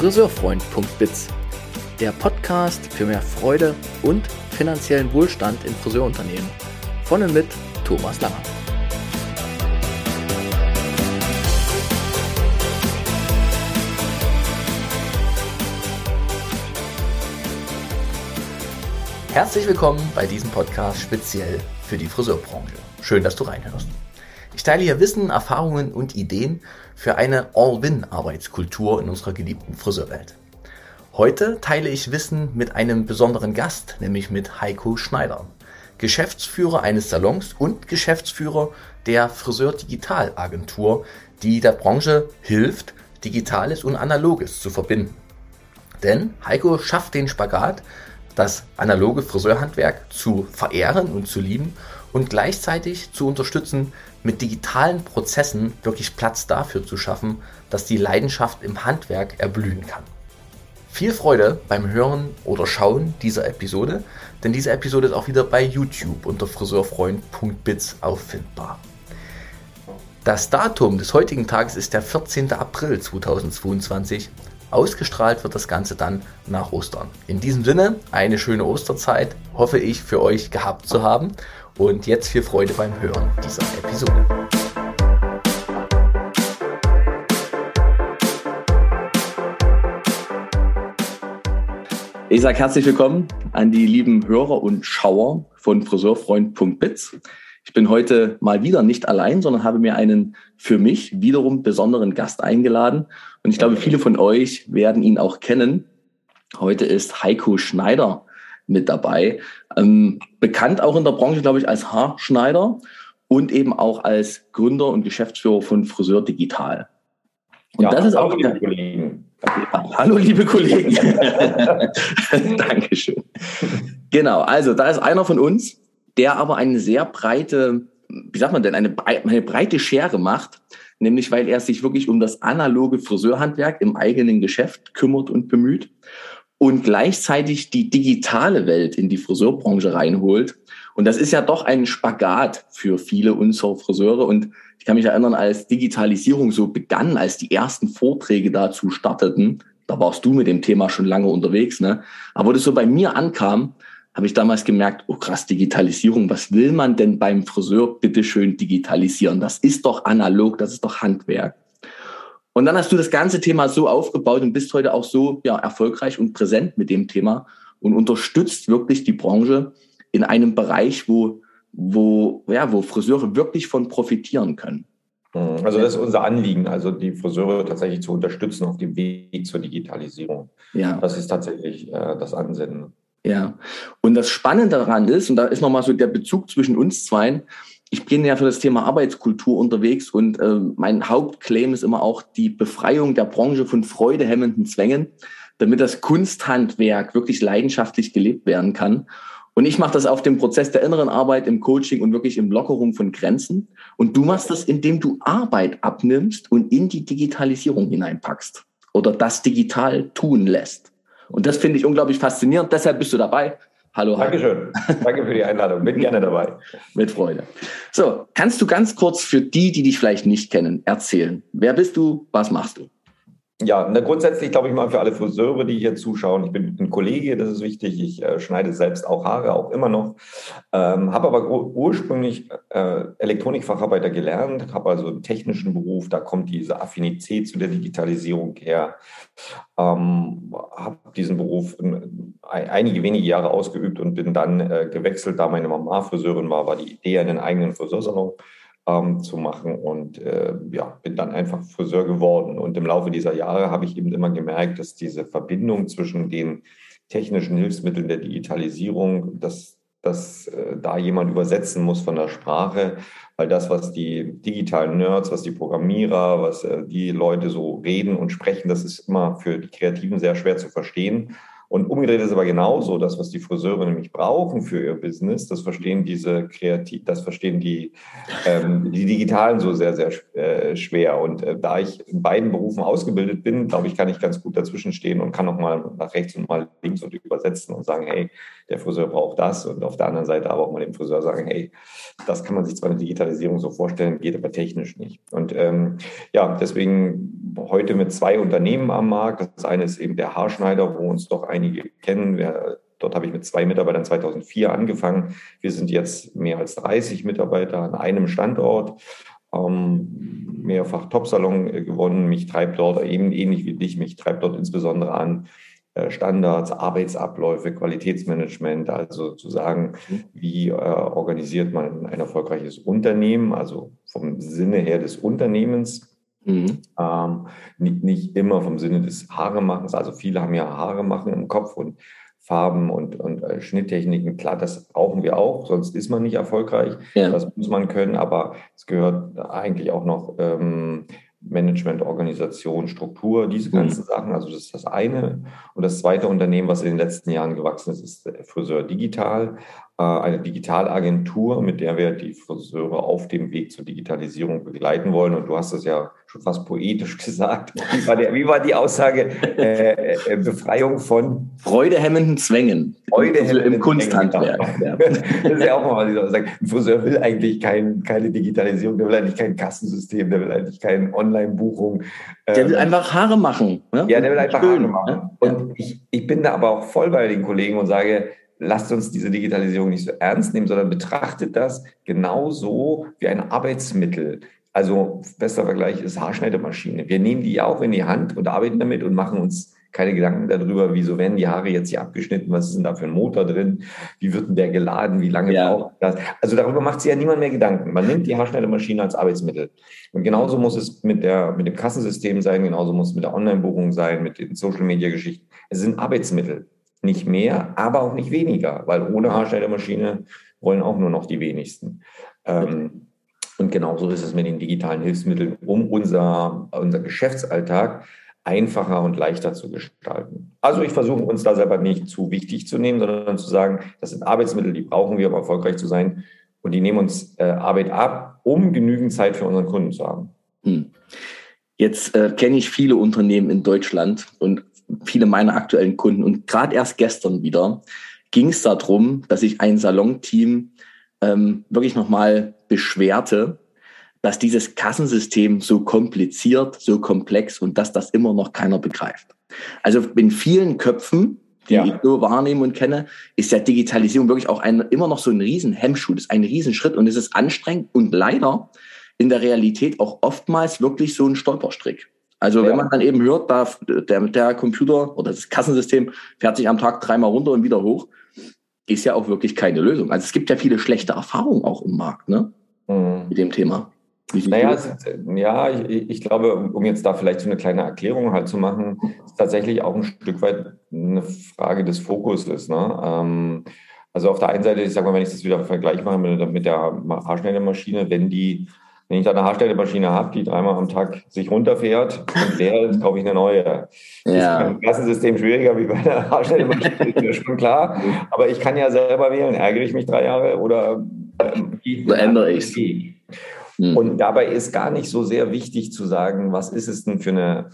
friseurfreund.biz, der Podcast für mehr Freude und finanziellen Wohlstand in Friseurunternehmen. Von und mit Thomas Langer. Herzlich willkommen bei diesem Podcast speziell für die Friseurbranche. Schön, dass du reinhörst. Ich teile hier Wissen, Erfahrungen und Ideen für eine All-Win-Arbeitskultur in unserer geliebten Friseurwelt. Heute teile ich Wissen mit einem besonderen Gast, nämlich mit Heiko Schneider, Geschäftsführer eines Salons und Geschäftsführer der Friseur Digital Agentur, die der Branche hilft, Digitales und Analoges zu verbinden. Denn Heiko schafft den Spagat das analoge Friseurhandwerk zu verehren und zu lieben und gleichzeitig zu unterstützen, mit digitalen Prozessen wirklich Platz dafür zu schaffen, dass die Leidenschaft im Handwerk erblühen kann. Viel Freude beim Hören oder Schauen dieser Episode, denn diese Episode ist auch wieder bei YouTube unter friseurfreund.biz auffindbar. Das Datum des heutigen Tages ist der 14. April 2022 Ausgestrahlt wird das Ganze dann nach Ostern. In diesem Sinne, eine schöne Osterzeit, hoffe ich für euch gehabt zu haben. Und jetzt viel Freude beim Hören dieser Episode. Ich sage herzlich willkommen an die lieben Hörer und Schauer von friseurfreund.biz. Ich bin heute mal wieder nicht allein, sondern habe mir einen für mich wiederum besonderen Gast eingeladen. Und ich glaube, viele von euch werden ihn auch kennen. Heute ist Heiko Schneider mit dabei. Ähm, bekannt auch in der Branche, glaube ich, als Haarschneider und eben auch als Gründer und Geschäftsführer von Friseur Digital. Und ja, das ist auch liebe Kollegen. Hallo, liebe Kollegen. Dankeschön. Genau, also da ist einer von uns, der aber eine sehr breite, wie sagt man denn, eine, eine breite Schere macht, nämlich weil er sich wirklich um das analoge Friseurhandwerk im eigenen Geschäft kümmert und bemüht und gleichzeitig die digitale Welt in die Friseurbranche reinholt. Und das ist ja doch ein Spagat für viele unserer Friseure. Und ich kann mich erinnern, als Digitalisierung so begann, als die ersten Vorträge dazu starteten, da warst du mit dem Thema schon lange unterwegs, ne? Aber wo das so bei mir ankam, habe ich damals gemerkt, oh krass, Digitalisierung, was will man denn beim Friseur bitte schön digitalisieren? Das ist doch analog, das ist doch Handwerk. Und dann hast du das ganze Thema so aufgebaut und bist heute auch so ja, erfolgreich und präsent mit dem Thema und unterstützt wirklich die Branche in einem Bereich, wo, wo, ja, wo Friseure wirklich von profitieren können. Hm, also das ist unser Anliegen, also die Friseure tatsächlich zu unterstützen auf dem Weg zur Digitalisierung. Ja. Das ist tatsächlich äh, das Ansinnen. Ja, und das Spannende daran ist, und da ist nochmal so der Bezug zwischen uns zwei, ich bin ja für das Thema Arbeitskultur unterwegs und äh, mein Hauptclaim ist immer auch die Befreiung der Branche von freudehemmenden Zwängen, damit das Kunsthandwerk wirklich leidenschaftlich gelebt werden kann. Und ich mache das auf dem Prozess der inneren Arbeit, im Coaching und wirklich im Lockerung von Grenzen. Und du machst das, indem du Arbeit abnimmst und in die Digitalisierung hineinpackst oder das digital tun lässt. Und das finde ich unglaublich faszinierend. Deshalb bist du dabei. Hallo. Dankeschön. Danke für die Einladung. Bin gerne dabei. Mit Freude. So, kannst du ganz kurz für die, die dich vielleicht nicht kennen, erzählen? Wer bist du? Was machst du? Ja, na, grundsätzlich glaube ich mal für alle Friseure, die hier zuschauen. Ich bin ein Kollege, das ist wichtig. Ich äh, schneide selbst auch Haare, auch immer noch. Ähm, habe aber ursprünglich äh, Elektronikfacharbeiter gelernt, habe also einen technischen Beruf. Da kommt diese Affinität zu der Digitalisierung her. Ähm, habe diesen Beruf ein, einige wenige Jahre ausgeübt und bin dann äh, gewechselt, da meine Mama Friseurin war, war die Idee, einen eigenen Friseursalon ähm, zu machen und äh, ja, bin dann einfach Friseur geworden. Und im Laufe dieser Jahre habe ich eben immer gemerkt, dass diese Verbindung zwischen den technischen Hilfsmitteln der Digitalisierung, dass, dass äh, da jemand übersetzen muss von der Sprache, weil das, was die digitalen Nerds, was die Programmierer, was äh, die Leute so reden und sprechen, das ist immer für die Kreativen sehr schwer zu verstehen. Und umgedreht ist aber genauso, das, was die Friseure nämlich brauchen für ihr Business, das verstehen diese kreativ, das verstehen die, ähm, die Digitalen so sehr, sehr äh, schwer. Und äh, da ich in beiden Berufen ausgebildet bin, glaube ich, kann ich ganz gut dazwischen stehen und kann auch mal nach rechts und mal links und übersetzen und sagen, hey, der Friseur braucht das. Und auf der anderen Seite aber auch mal dem Friseur sagen, hey, das kann man sich zwar in der Digitalisierung so vorstellen, geht aber technisch nicht. Und ähm, ja, deswegen heute mit zwei Unternehmen am Markt. Das eine ist eben der Haarschneider, wo uns doch einige kennen. Wir, dort habe ich mit zwei Mitarbeitern 2004 angefangen. Wir sind jetzt mehr als 30 Mitarbeiter an einem Standort. Ähm, mehrfach Top-Salon gewonnen. Mich treibt dort eben ähnlich wie dich, mich treibt dort insbesondere an, äh, Standards, Arbeitsabläufe, Qualitätsmanagement, also zu sagen, mhm. wie äh, organisiert man ein erfolgreiches Unternehmen, also vom Sinne her des Unternehmens. Mhm. Ähm, nicht, nicht immer vom Sinne des Haaremachens. Also viele haben ja Haare machen im Kopf und Farben und, und äh, Schnitttechniken. Klar, das brauchen wir auch, sonst ist man nicht erfolgreich. Ja. Das muss man können, aber es gehört eigentlich auch noch ähm, Management, Organisation, Struktur, diese ganzen mhm. Sachen. Also das ist das eine. Und das zweite Unternehmen, was in den letzten Jahren gewachsen ist, ist Friseur Digital. Äh, eine Digitalagentur, mit der wir die Friseure auf dem Weg zur Digitalisierung begleiten wollen. Und du hast es ja schon fast poetisch gesagt. Wie war, der, wie war die Aussage? Äh, äh, Befreiung von freudehemmenden Zwängen. Freudehemmenden also im Kunsthandwerk. Ja. das ist ja auch mal, was ich so sage. Ein Friseur will eigentlich kein, keine Digitalisierung, der will eigentlich kein Kassensystem, der will eigentlich keine Online-Buchung. Der will ähm, einfach Haare machen. Ne? Ja, der will einfach Schön, Haare machen. Ne? Und ich, ich bin da aber auch voll bei den Kollegen und sage, lasst uns diese Digitalisierung nicht so ernst nehmen, sondern betrachtet das genauso wie ein Arbeitsmittel. Also bester Vergleich ist Haarschneidemaschine. Wir nehmen die auch in die Hand und arbeiten damit und machen uns keine Gedanken darüber, wieso werden die Haare jetzt hier abgeschnitten, was ist denn da für ein Motor drin, wie wird denn der geladen, wie lange ja. braucht das. Also darüber macht sich ja niemand mehr Gedanken. Man nimmt die Haarschneidemaschine als Arbeitsmittel. Und genauso muss es mit, der, mit dem Kassensystem sein, genauso muss es mit der Online-Buchung sein, mit den Social-Media-Geschichten. Es sind Arbeitsmittel. Nicht mehr, aber auch nicht weniger, weil ohne Haarschneidemaschine wollen auch nur noch die wenigsten. Ähm, und genauso ist es mit den digitalen Hilfsmitteln, um unser, unser Geschäftsalltag einfacher und leichter zu gestalten. Also ich versuche uns da selber nicht zu wichtig zu nehmen, sondern zu sagen, das sind Arbeitsmittel, die brauchen wir, um erfolgreich zu sein. Und die nehmen uns äh, Arbeit ab, um genügend Zeit für unseren Kunden zu haben. Hm. Jetzt äh, kenne ich viele Unternehmen in Deutschland und viele meiner aktuellen Kunden. Und gerade erst gestern wieder ging es darum, dass sich ein Salonteam ähm, wirklich nochmal beschwerte, dass dieses Kassensystem so kompliziert, so komplex und dass das immer noch keiner begreift. Also in vielen Köpfen, die ja. ich so wahrnehme und kenne, ist ja Digitalisierung wirklich auch ein, immer noch so ein Riesenhemmschuh, das ist ein Riesenschritt und es ist anstrengend und leider in der Realität auch oftmals wirklich so ein Stolperstrick. Also ja. wenn man dann eben hört, da, der, der Computer oder das Kassensystem fährt sich am Tag dreimal runter und wieder hoch, ist ja auch wirklich keine Lösung. Also es gibt ja viele schlechte Erfahrungen auch im Markt ne? Mhm. mit dem Thema. Naja, ja, ich, ich, glaube, um jetzt da vielleicht so eine kleine Erklärung halt zu machen, ist tatsächlich auch ein Stück weit eine Frage des Fokuses. Ne? Ähm, also auf der einen Seite, ich sage mal, wenn ich das wieder vergleiche mache mit, mit der Haarschneidemaschine, wenn die wenn ich da eine Haarstellemaschine habe, die dreimal am Tag sich runterfährt und leer ist, kaufe ich eine neue. Ja. Das ist beim Kassensystem schwieriger wie bei einer Haarstellemaschine, ist mir schon klar. Aber ich kann ja selber wählen, ärgere ich mich drei Jahre oder ähm, ändere ich es. Hm. Und dabei ist gar nicht so sehr wichtig zu sagen, was ist es denn für eine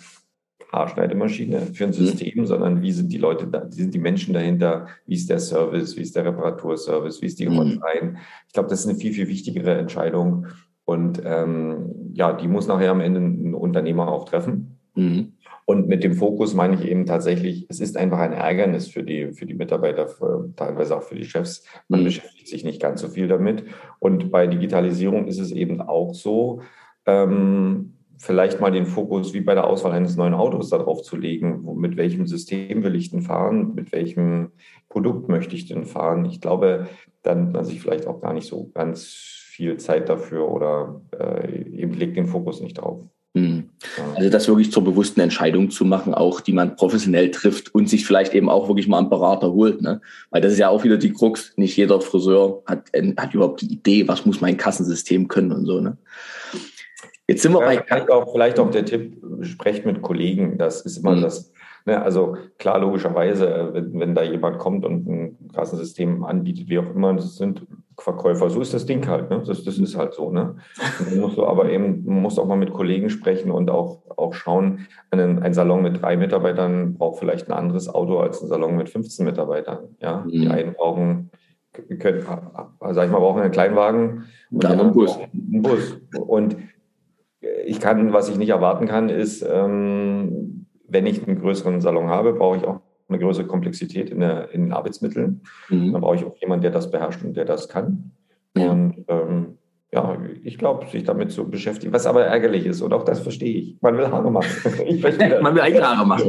Haarschneidemaschine, für ein hm. System, mhm. sondern wie sind die Leute da, wie sind die Menschen dahinter, wie ist der Service, wie ist der Reparaturservice, wie ist die Hotline. Mhm. Ich glaube, das ist eine viel, viel wichtigere Entscheidung und ähm, ja, die muss nachher am Ende ein Unternehmer auch treffen. Mhm. Und mit dem Fokus meine ich eben tatsächlich, es ist einfach ein Ärgernis für die, für die Mitarbeiter, für, teilweise auch für die Chefs. Man mhm. beschäftigt sich nicht ganz so viel damit. Und bei Digitalisierung ist es eben auch so, ähm, vielleicht mal den Fokus wie bei der Auswahl eines neuen Autos darauf zu legen, wo, mit welchem System will ich denn fahren, mit welchem Produkt möchte ich denn fahren. Ich glaube, dann man sich vielleicht auch gar nicht so ganz viel Zeit dafür oder äh, eben legt den Fokus nicht drauf. Hm. Also das wirklich zur bewussten Entscheidung zu machen, auch die man professionell trifft und sich vielleicht eben auch wirklich mal einen Berater holt. Ne? Weil das ist ja auch wieder die Krux. Nicht jeder Friseur hat, hat überhaupt die Idee, was muss mein Kassensystem können und so. Ne? Jetzt sind wir ja, bei. Vielleicht auch, vielleicht auch der Tipp, sprecht mit Kollegen. Das ist immer mhm. das Ne, also klar, logischerweise, äh, wenn, wenn da jemand kommt und ein Kassensystem anbietet, wie auch immer, das sind Verkäufer, so ist das Ding halt, ne? Das, das ist halt so, ne? Dann musst du aber eben, musst auch mal mit Kollegen sprechen und auch, auch schauen, ein, ein Salon mit drei Mitarbeitern braucht vielleicht ein anderes Auto als ein Salon mit 15 Mitarbeitern. Ja, mhm. die einen brauchen können, sag ich mal, brauchen einen Kleinwagen und dann einen Bus. Einen Bus. Und ich kann, was ich nicht erwarten kann, ist, ähm, wenn ich einen größeren Salon habe, brauche ich auch eine größere Komplexität in, der, in den Arbeitsmitteln. Mhm. Dann brauche ich auch jemanden, der das beherrscht und der das kann. Ja. Und ähm, ja, ich glaube, sich damit zu beschäftigen, was aber ärgerlich ist und auch das verstehe ich. Man will Haare machen. Man will eigene Haare machen.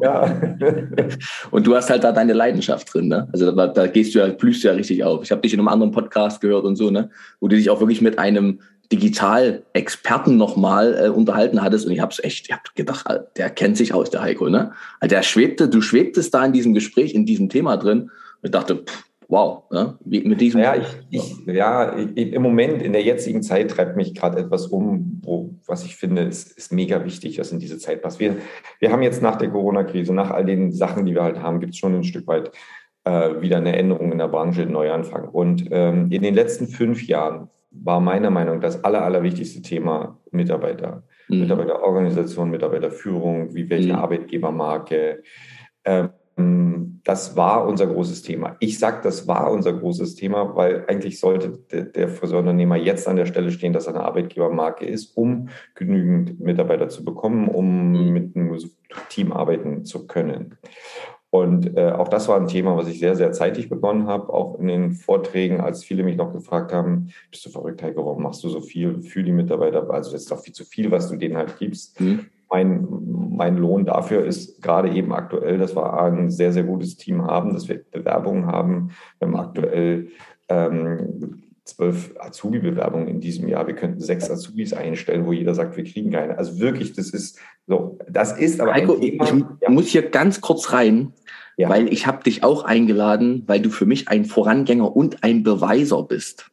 Ja, und du hast halt da deine Leidenschaft drin, ne? Also da, da gehst du ja, blühst du ja richtig auf. Ich habe dich in einem anderen Podcast gehört und so, ne? Wo du dich auch wirklich mit einem Digital-Experten nochmal äh, unterhalten hattest und ich habe es echt, ich habe gedacht, der kennt sich aus, der Heiko, ne? Also der schwebte, du schwebtest da in diesem Gespräch, in diesem Thema drin und ich dachte, pff, wow, ne? mit diesem. Ja, ich, ich, ja ich, im Moment, in der jetzigen Zeit treibt mich gerade etwas um, wo, was ich finde, ist, ist mega wichtig, dass in diese Zeit passt. Wir, wir haben jetzt nach der Corona-Krise, nach all den Sachen, die wir halt haben, gibt es schon ein Stück weit äh, wieder eine Änderung in der Branche, einen Neuanfang. Und ähm, in den letzten fünf Jahren war meiner Meinung nach das aller, allerwichtigste Thema Mitarbeiter. Mhm. Mitarbeiterorganisation, Mitarbeiterführung, wie welche mhm. Arbeitgebermarke. Ähm, das war unser großes Thema. Ich sage, das war unser großes Thema, weil eigentlich sollte der, der Friseurunternehmer jetzt an der Stelle stehen, dass er eine Arbeitgebermarke ist, um genügend Mitarbeiter zu bekommen, um mhm. mit einem Team arbeiten zu können. Und äh, auch das war ein Thema, was ich sehr, sehr zeitig begonnen habe, auch in den Vorträgen, als viele mich noch gefragt haben, bist du verrückt, Heiko, warum machst du so viel für die Mitarbeiter? Also das ist doch viel zu viel, was du denen halt gibst. Mhm. Mein, mein Lohn dafür ist gerade eben aktuell, dass wir ein sehr, sehr gutes Team haben, dass wir Bewerbungen haben. Wir haben aktuell ähm, zwölf Azubi-Bewerbungen in diesem Jahr. Wir könnten sechs Azubis einstellen, wo jeder sagt, wir kriegen keine. Also wirklich, das ist so. Das ist aber Heiko, Thema, ich ja. muss hier ganz kurz rein. Ja. Weil ich habe dich auch eingeladen, weil du für mich ein Vorangänger und ein Beweiser bist.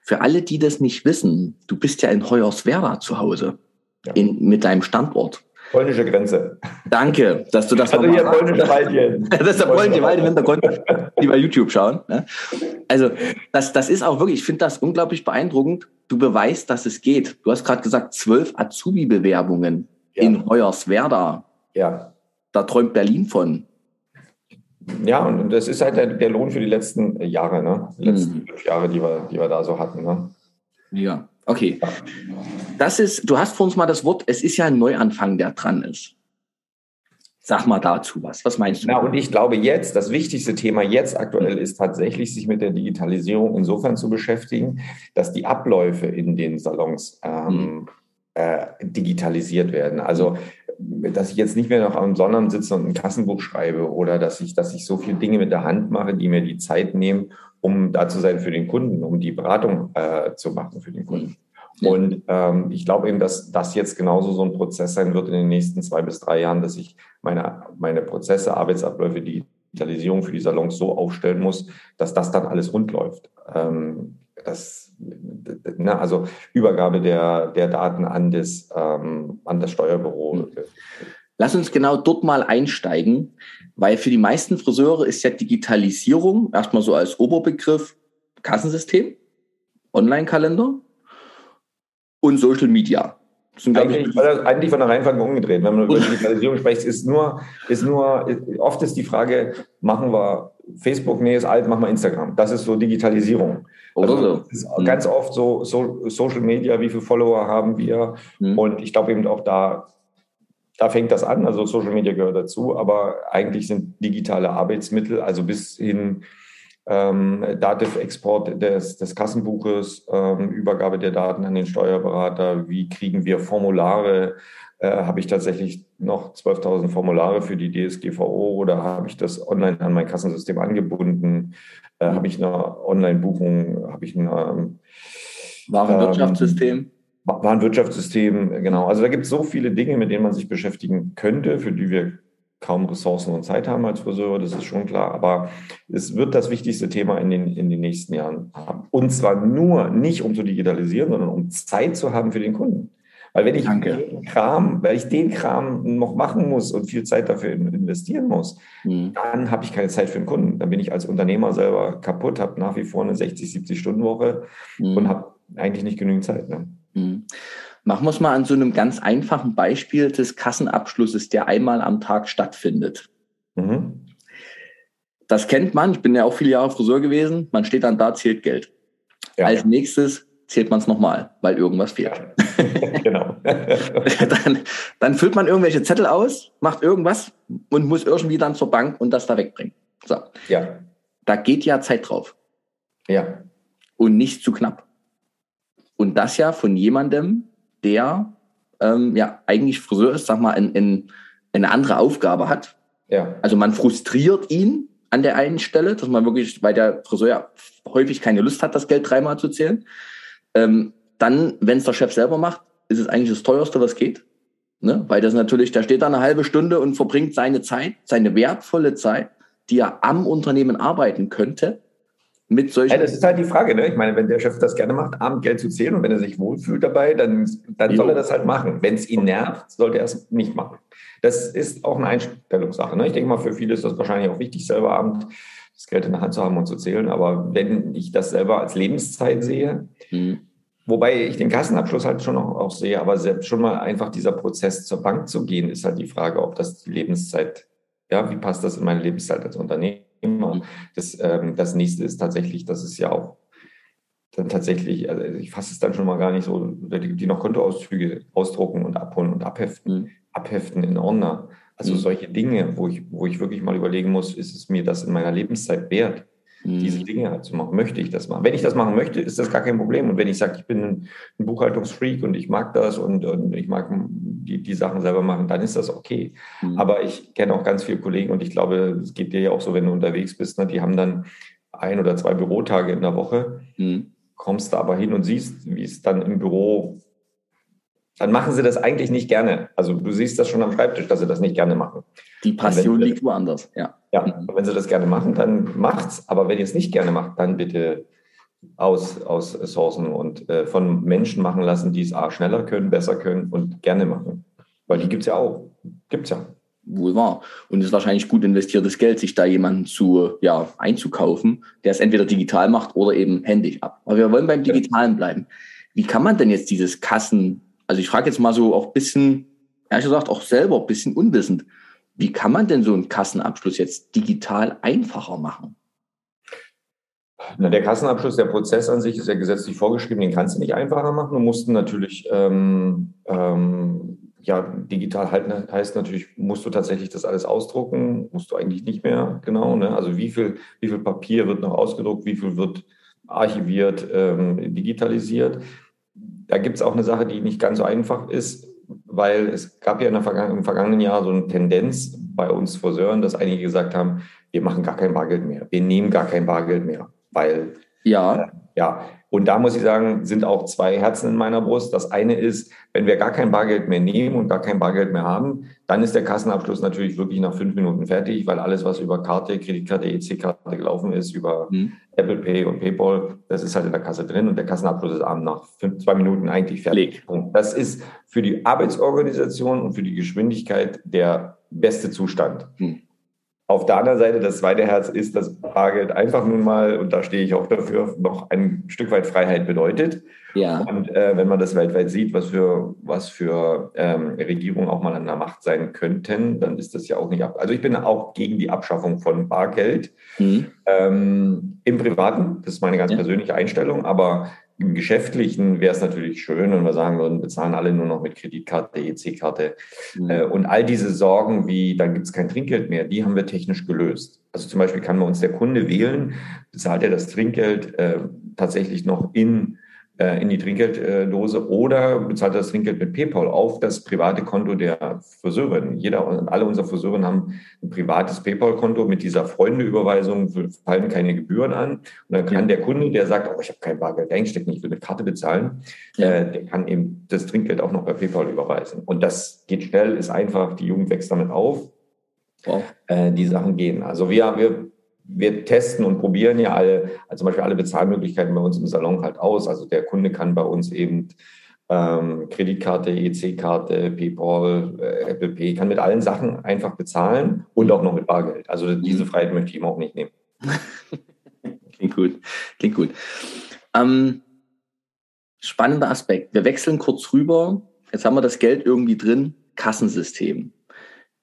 Für alle, die das nicht wissen, du bist ja in Hoyerswerda zu Hause ja. in, mit deinem Standort. Polnische Grenze. Danke, dass du das also hier polnische Waldchen. das ist der polnische Wald im Hintergrund, die bei YouTube schauen. Ne? Also das, das ist auch wirklich, ich finde das unglaublich beeindruckend. Du beweist, dass es geht. Du hast gerade gesagt, zwölf Azubi-Bewerbungen ja. in Hoyerswerda. Ja. Da träumt Berlin von. Ja, und das ist halt der, der Lohn für die letzten Jahre, ne? Die letzten mhm. fünf Jahre, die wir, die wir da so hatten. Ne? Ja, okay. Das ist, du hast vor uns mal das Wort, es ist ja ein Neuanfang, der dran ist. Sag mal dazu was. Was meinst du? Na, und ich glaube jetzt, das wichtigste Thema jetzt aktuell ist tatsächlich, sich mit der Digitalisierung insofern zu beschäftigen, dass die Abläufe in den Salons ähm, mhm. äh, digitalisiert werden. Also dass ich jetzt nicht mehr noch am Sondern sitze und ein Kassenbuch schreibe oder dass ich, dass ich so viele Dinge mit der Hand mache, die mir die Zeit nehmen, um da zu sein für den Kunden, um die Beratung äh, zu machen für den Kunden. Und ähm, ich glaube eben, dass das jetzt genauso so ein Prozess sein wird in den nächsten zwei bis drei Jahren, dass ich meine, meine Prozesse, Arbeitsabläufe, Digitalisierung für die Salons so aufstellen muss, dass das dann alles rund läuft. Ähm, das, ne, also Übergabe der, der Daten an das, ähm, an das Steuerbüro. Hm. Lass uns genau dort mal einsteigen, weil für die meisten Friseure ist ja Digitalisierung erstmal so als Oberbegriff Kassensystem, Online-Kalender und Social Media. Eigentlich, eigentlich, von der Reihenfolge umgedreht. Wenn man über Digitalisierung spricht, ist nur, ist nur, oft ist die Frage, machen wir Facebook, nee, ist alt, machen wir Instagram. Das ist so Digitalisierung. Oder also, so. Mhm. Ganz oft so, so, Social Media, wie viele Follower haben wir? Mhm. Und ich glaube eben auch da, da fängt das an. Also Social Media gehört dazu, aber eigentlich sind digitale Arbeitsmittel, also bis hin ähm, Dativ-Export des, des Kassenbuches, ähm, Übergabe der Daten an den Steuerberater, wie kriegen wir Formulare, äh, habe ich tatsächlich noch 12.000 Formulare für die DSGVO oder habe ich das online an mein Kassensystem angebunden, äh, habe ich eine Online-Buchung, habe ich ein ähm, Warenwirtschaftssystem. Warenwirtschaftssystem, genau. Also da gibt es so viele Dinge, mit denen man sich beschäftigen könnte, für die wir kaum Ressourcen und Zeit haben als Friseure, das ist schon klar. Aber es wird das wichtigste Thema in den, in den nächsten Jahren haben. Und zwar nur nicht, um zu digitalisieren, sondern um Zeit zu haben für den Kunden. Weil wenn ich Danke. den Kram, weil ich den Kram noch machen muss und viel Zeit dafür investieren muss, mhm. dann habe ich keine Zeit für den Kunden. Dann bin ich als Unternehmer selber kaputt, habe nach wie vor eine 60, 70 Stunden Woche mhm. und habe eigentlich nicht genügend Zeit. Ne? Mhm. Machen wir es mal an so einem ganz einfachen Beispiel des Kassenabschlusses, der einmal am Tag stattfindet. Mhm. Das kennt man. Ich bin ja auch viele Jahre Friseur gewesen. Man steht dann da, zählt Geld. Ja. Als nächstes zählt man es nochmal, weil irgendwas fehlt. Ja. genau. dann, dann, füllt man irgendwelche Zettel aus, macht irgendwas und muss irgendwie dann zur Bank und das da wegbringen. So. Ja. Da geht ja Zeit drauf. Ja. Und nicht zu knapp. Und das ja von jemandem, der ähm, ja eigentlich Friseur ist, sag mal, in, in, eine andere Aufgabe hat. Ja. Also man frustriert ihn an der einen Stelle, dass man wirklich, weil der Friseur ja häufig keine Lust hat, das Geld dreimal zu zählen. Ähm, dann, wenn es der Chef selber macht, ist es eigentlich das teuerste, was geht. Ne? Weil das natürlich, da steht da eine halbe Stunde und verbringt seine Zeit, seine wertvolle Zeit, die er am Unternehmen arbeiten könnte, mit solchen. Ja, das ist halt die Frage, ne? Ich meine, wenn der Chef das gerne macht, Abend Geld zu zählen und wenn er sich wohlfühlt dabei, dann, dann soll er das halt machen. Wenn es ihn nervt, sollte er es nicht machen. Das ist auch eine Einstellungssache. Ne? Ich denke mal, für viele ist das wahrscheinlich auch wichtig, selber Abend das Geld in der Hand zu haben und zu zählen. Aber wenn ich das selber als Lebenszeit sehe, mhm. wobei ich den Kassenabschluss halt schon auch, auch sehe, aber selbst schon mal einfach dieser Prozess zur Bank zu gehen, ist halt die Frage, ob das die Lebenszeit, ja, wie passt das in meine Lebenszeit als Unternehmen? Immer. Mhm. Das, ähm, das nächste ist tatsächlich, dass es ja auch dann tatsächlich, also ich fasse es dann schon mal gar nicht so, die, die noch Kontoauszüge ausdrucken und abholen und abheften, mhm. abheften in Ordner. Also mhm. solche Dinge, wo ich, wo ich wirklich mal überlegen muss, ist es mir das in meiner Lebenszeit wert, mhm. diese Dinge halt zu machen? Möchte ich das machen? Wenn ich das machen möchte, ist das gar kein Problem. Und wenn ich sage, ich bin ein, ein Buchhaltungsfreak und ich mag das und, und ich mag die, die Sachen selber machen, dann ist das okay. Mhm. Aber ich kenne auch ganz viele Kollegen und ich glaube, es geht dir ja auch so, wenn du unterwegs bist, ne, die haben dann ein oder zwei Bürotage in der Woche, mhm. kommst da aber hin und siehst, wie es dann im Büro, dann machen sie das eigentlich nicht gerne. Also du siehst das schon am Schreibtisch, dass sie das nicht gerne machen. Die Passion liegt woanders, ja. Ja, mhm. wenn sie das gerne machen, dann macht's. Aber wenn ihr es nicht gerne macht, dann bitte aus, aus Sourcen und äh, von Menschen machen lassen, die es A, schneller können, besser können und gerne machen. Weil die gibt es ja auch. Gibt es ja. Wohl wahr. Und es ist wahrscheinlich gut investiertes Geld, sich da jemanden zu, ja, einzukaufen, der es entweder digital macht oder eben händisch ab. Aber wir wollen beim Digitalen bleiben. Wie kann man denn jetzt dieses Kassen, also ich frage jetzt mal so auch ein bisschen, ehrlich gesagt, auch selber ein bisschen unwissend, wie kann man denn so einen Kassenabschluss jetzt digital einfacher machen? Na, der Kassenabschluss, der Prozess an sich ist ja gesetzlich vorgeschrieben, den kannst du nicht einfacher machen. Du musst natürlich, ähm, ähm, ja, digital halten heißt natürlich, musst du tatsächlich das alles ausdrucken, musst du eigentlich nicht mehr, genau. Ne? Also wie viel, wie viel Papier wird noch ausgedruckt, wie viel wird archiviert, ähm, digitalisiert. Da gibt es auch eine Sache, die nicht ganz so einfach ist, weil es gab ja Vergangen im vergangenen Jahr so eine Tendenz bei uns Friseuren, dass einige gesagt haben, wir machen gar kein Bargeld mehr, wir nehmen gar kein Bargeld mehr weil ja. Äh, ja, und da muss ich sagen, sind auch zwei Herzen in meiner Brust. Das eine ist, wenn wir gar kein Bargeld mehr nehmen und gar kein Bargeld mehr haben, dann ist der Kassenabschluss natürlich wirklich nach fünf Minuten fertig, weil alles, was über Karte, Kreditkarte, EC-Karte gelaufen ist, über mhm. Apple Pay und PayPal, das ist halt in der Kasse drin und der Kassenabschluss ist abends nach fünf, zwei Minuten eigentlich fertig. Und das ist für die Arbeitsorganisation und für die Geschwindigkeit der beste Zustand. Mhm. Auf der anderen Seite, das zweite Herz ist, dass Bargeld einfach nun mal, und da stehe ich auch dafür, noch ein Stück weit Freiheit bedeutet. Ja. Und äh, wenn man das weltweit sieht, was für, was für ähm, Regierungen auch mal an der Macht sein könnten, dann ist das ja auch nicht ab. Also ich bin auch gegen die Abschaffung von Bargeld mhm. ähm, im Privaten. Das ist meine ganz ja. persönliche Einstellung. Aber im Geschäftlichen wäre es natürlich schön, wenn wir sagen würden, bezahlen alle nur noch mit Kreditkarte, EC-Karte. Mhm. Äh, und all diese Sorgen wie, dann gibt es kein Trinkgeld mehr, die haben wir technisch gelöst. Also zum Beispiel kann bei uns der Kunde wählen, bezahlt er das Trinkgeld äh, tatsächlich noch in in die Trinkgelddose oder bezahlt das Trinkgeld mit PayPal auf das private Konto der Friseurin. Jeder, alle unsere Friseurinnen haben ein privates PayPal-Konto mit dieser Freundeüberweisung, fallen keine Gebühren an. Und dann kann der Kunde, der sagt, oh, ich habe kein Bargeld eingesteckt, ich will mit Karte bezahlen, äh, der kann eben das Trinkgeld auch noch bei PayPal überweisen. Und das geht schnell, ist einfach, die Jugend wächst damit auf. Wow. Äh, die Sachen gehen. Also wir, wir wir testen und probieren ja alle, also zum Beispiel alle Bezahlmöglichkeiten bei uns im Salon halt aus. Also der Kunde kann bei uns eben ähm, Kreditkarte, EC-Karte, PayPal, äh, Apple Pay, kann mit allen Sachen einfach bezahlen und auch noch mit Bargeld. Also diese. Freiheit möchte ich ihm auch nicht nehmen. Klingt gut. Klingt gut. Ähm, spannender Aspekt. Wir wechseln kurz rüber. Jetzt haben wir das Geld irgendwie drin. Kassensystem.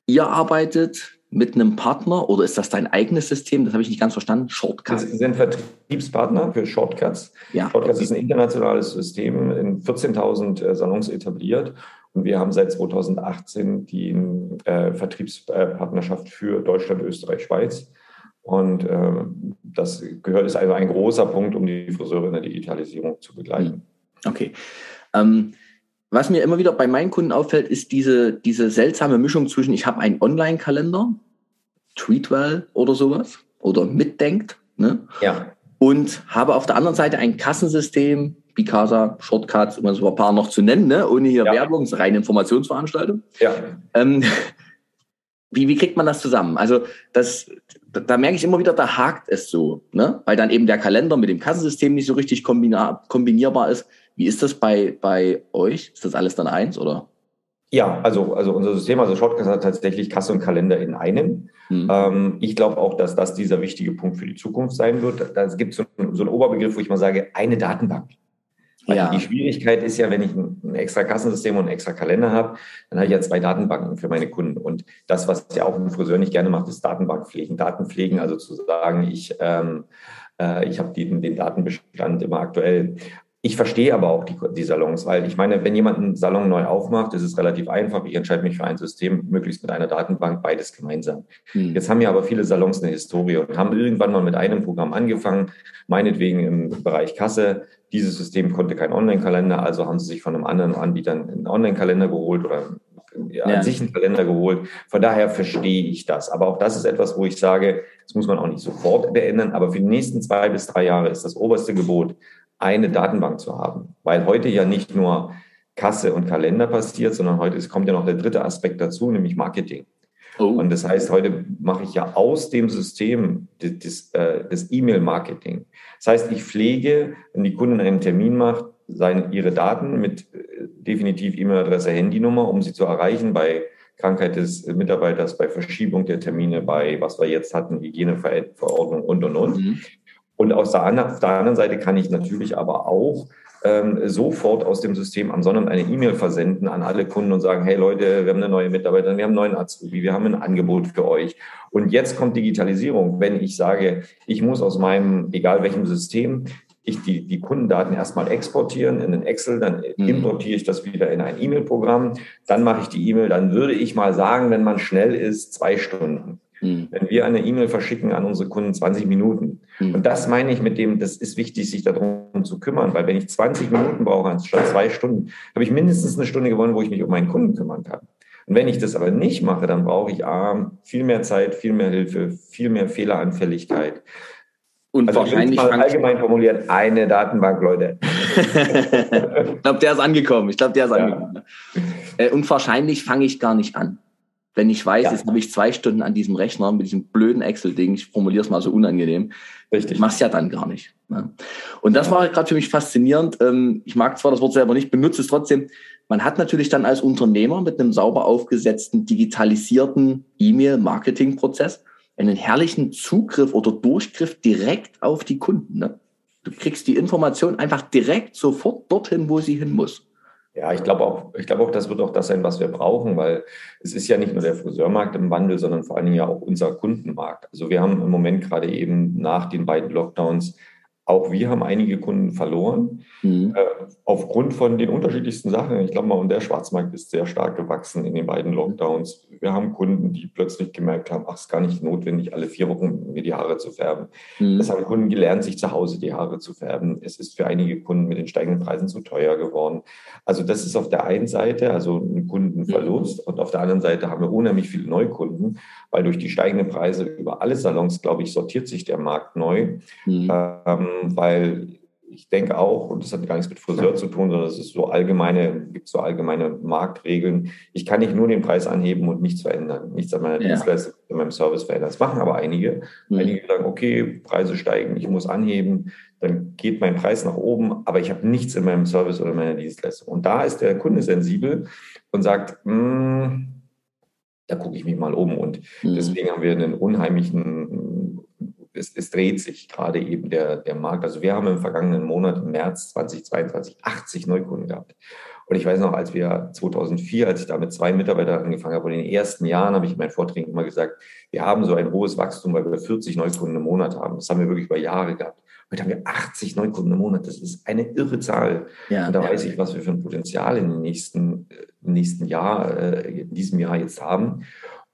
Ihr arbeitet mit einem Partner oder ist das dein eigenes System? Das habe ich nicht ganz verstanden. Shortcuts. Wir sind Vertriebspartner für Shortcuts. Ja. Shortcuts ist ein internationales System in 14.000 äh, Salons etabliert. Und wir haben seit 2018 die äh, Vertriebspartnerschaft für Deutschland, Österreich, Schweiz. Und äh, das gehört, ist also ein großer Punkt, um die Friseure in der Digitalisierung zu begleiten. Hm. Okay. Ähm, was mir immer wieder bei meinen Kunden auffällt, ist diese, diese seltsame Mischung zwischen, ich habe einen Online-Kalender, Tweetwell oder sowas, oder mitdenkt, ne? Ja. Und habe auf der anderen Seite ein Kassensystem, Picasa, Shortcuts, um so ein paar noch zu nennen, ne? ohne hier ja. Werbung, ist reine Informationsveranstaltung. Ja. Ähm, wie, wie kriegt man das zusammen? Also das, da, da, merke ich immer wieder, da hakt es so, ne? weil dann eben der Kalender mit dem Kassensystem nicht so richtig kombinierbar ist. Wie ist das bei, bei euch? Ist das alles dann eins oder? Ja, also, also unser System, also Shortcut hat tatsächlich Kasse und Kalender in einem. Mhm. Ähm, ich glaube auch, dass das dieser wichtige Punkt für die Zukunft sein wird. Da gibt so, so einen Oberbegriff, wo ich mal sage, eine Datenbank. Ja. Die Schwierigkeit ist ja, wenn ich ein, extra Kassensystem und ein extra Kalender habe, dann habe ich ja zwei Datenbanken für meine Kunden. Und das, was ja auch ein Friseur nicht gerne macht, ist Datenbankpflegen. Datenpflegen, also zu sagen, ich, ähm, äh, ich habe den, den Datenbestand immer aktuell. Ich verstehe aber auch die, die, Salons, weil ich meine, wenn jemand einen Salon neu aufmacht, ist es relativ einfach. Ich entscheide mich für ein System, möglichst mit einer Datenbank, beides gemeinsam. Hm. Jetzt haben ja aber viele Salons eine Historie und haben irgendwann mal mit einem Programm angefangen, meinetwegen im Bereich Kasse. Dieses System konnte kein Online-Kalender, also haben sie sich von einem anderen Anbieter einen Online-Kalender geholt oder ja, an sich einen Kalender geholt. Von daher verstehe ich das. Aber auch das ist etwas, wo ich sage, das muss man auch nicht sofort beenden, aber für die nächsten zwei bis drei Jahre ist das oberste Gebot, eine Datenbank zu haben. Weil heute ja nicht nur Kasse und Kalender passiert, sondern heute kommt ja noch der dritte Aspekt dazu, nämlich Marketing. Oh. Und das heißt, heute mache ich ja aus dem System des, äh, des E-Mail-Marketing. Das heißt, ich pflege, wenn die Kundin einen Termin macht, seine, ihre Daten mit äh, definitiv E-Mail-Adresse, Handynummer, um sie zu erreichen bei Krankheit des Mitarbeiters, bei Verschiebung der Termine, bei was wir jetzt hatten, Hygieneverordnung und, und, und. Mhm. Und aus der, auf der anderen Seite kann ich natürlich aber auch ähm, sofort aus dem System am Sonntag eine E-Mail versenden an alle Kunden und sagen, hey Leute, wir haben eine neue Mitarbeiterin, wir haben einen neuen Azubi, wir haben ein Angebot für euch. Und jetzt kommt Digitalisierung. Wenn ich sage, ich muss aus meinem, egal welchem System, ich die, die Kundendaten erstmal exportieren in den Excel, dann mhm. importiere ich das wieder in ein E-Mail-Programm, dann mache ich die E-Mail, dann würde ich mal sagen, wenn man schnell ist, zwei Stunden. Mhm. Wenn wir eine E-Mail verschicken an unsere Kunden, 20 Minuten. Mhm. Und das meine ich mit dem, das ist wichtig, sich darum zu kümmern, weil wenn ich 20 Minuten brauche anstatt zwei Stunden, habe ich mindestens eine Stunde gewonnen, wo ich mich um meinen Kunden kümmern kann. Und wenn ich das aber nicht mache, dann brauche ich A, viel mehr Zeit, viel mehr Hilfe, viel mehr Fehleranfälligkeit. Und also wahrscheinlich mal allgemein formuliert eine Datenbank, Leute. ich glaube, der ist angekommen. Ich glaube, der ist ja. angekommen. Äh, und wahrscheinlich fange ich gar nicht an. Wenn ich weiß, ja. jetzt habe ich zwei Stunden an diesem Rechner mit diesem blöden Excel-Ding, ich formuliere es mal so unangenehm, Richtig. mach's ja dann gar nicht. Ne? Und das war gerade für mich faszinierend. Ähm, ich mag zwar das Wort selber nicht, benutze es trotzdem. Man hat natürlich dann als Unternehmer mit einem sauber aufgesetzten, digitalisierten E-Mail-Marketing-Prozess einen herrlichen Zugriff oder Durchgriff direkt auf die Kunden. Ne? Du kriegst die Information einfach direkt sofort dorthin, wo sie hin muss. Ja, ich glaube auch, ich glaube auch, das wird auch das sein, was wir brauchen, weil es ist ja nicht nur der Friseurmarkt im Wandel, sondern vor allen Dingen ja auch unser Kundenmarkt. Also wir haben im Moment gerade eben nach den beiden Lockdowns auch wir haben einige Kunden verloren, mhm. äh, aufgrund von den unterschiedlichsten Sachen. Ich glaube mal, und der Schwarzmarkt ist sehr stark gewachsen in den beiden Lockdowns. Wir haben Kunden, die plötzlich gemerkt haben, ach, es ist gar nicht notwendig, alle vier Wochen mir die Haare zu färben. Mhm. Es haben Kunden gelernt, sich zu Hause die Haare zu färben. Es ist für einige Kunden mit den steigenden Preisen zu teuer geworden. Also das ist auf der einen Seite also ein Kundenverlust mhm. und auf der anderen Seite haben wir unheimlich viele Neukunden, weil durch die steigenden Preise über alle Salons, glaube ich, sortiert sich der Markt neu. Mhm. Ähm, weil ich denke auch, und das hat gar nichts mit Friseur zu tun, sondern es ist so allgemeine, gibt so allgemeine Marktregeln. Ich kann nicht nur den Preis anheben und nichts verändern, nichts an meiner ja. Dienstleistung, in meinem Service verändern. Das machen aber einige. Mhm. Einige sagen, okay, Preise steigen, ich muss anheben. dann geht mein Preis nach oben, aber ich habe nichts in meinem Service oder meiner Dienstleistung. Und da ist der Kunde sensibel und sagt, hm, da gucke ich mich mal um. Und mhm. deswegen haben wir einen unheimlichen, es, es, dreht sich gerade eben der, der Markt. Also wir haben im vergangenen Monat, im März 2022, 80 Neukunden gehabt. Und ich weiß noch, als wir 2004, als ich da mit zwei Mitarbeitern angefangen habe, und in den ersten Jahren habe ich in meinen Vorträgen immer gesagt, wir haben so ein hohes Wachstum, weil wir 40 Neukunden im Monat haben. Das haben wir wirklich über Jahre gehabt. Heute haben wir 80 Neukunden im Monat. Das ist eine irre Zahl. Ja, und da ja. weiß ich, was wir für ein Potenzial in den nächsten, im nächsten Jahr, äh, in diesem Jahr jetzt haben.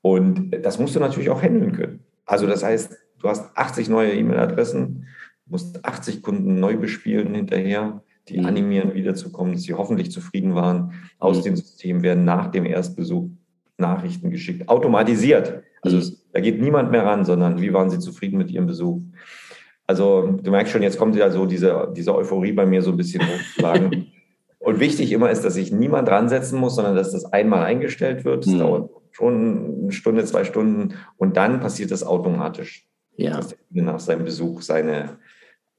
Und das musst du natürlich auch handeln können. Also das heißt, du hast 80 neue E-Mail-Adressen, musst 80 Kunden neu bespielen hinterher die mhm. animieren, wiederzukommen, dass sie hoffentlich zufrieden waren. Aus mhm. dem System werden nach dem Erstbesuch Nachrichten geschickt, automatisiert. Also mhm. es, da geht niemand mehr ran, sondern wie waren sie zufrieden mit ihrem Besuch? Also du merkst schon, jetzt kommt ja so diese, diese Euphorie bei mir so ein bisschen hochzuschlagen. Und wichtig immer ist, dass sich niemand dran setzen muss, sondern dass das einmal eingestellt wird. Das mhm. dauert schon eine Stunde, zwei Stunden und dann passiert das automatisch. Ja. Dass Kunde nach seinem Besuch seine,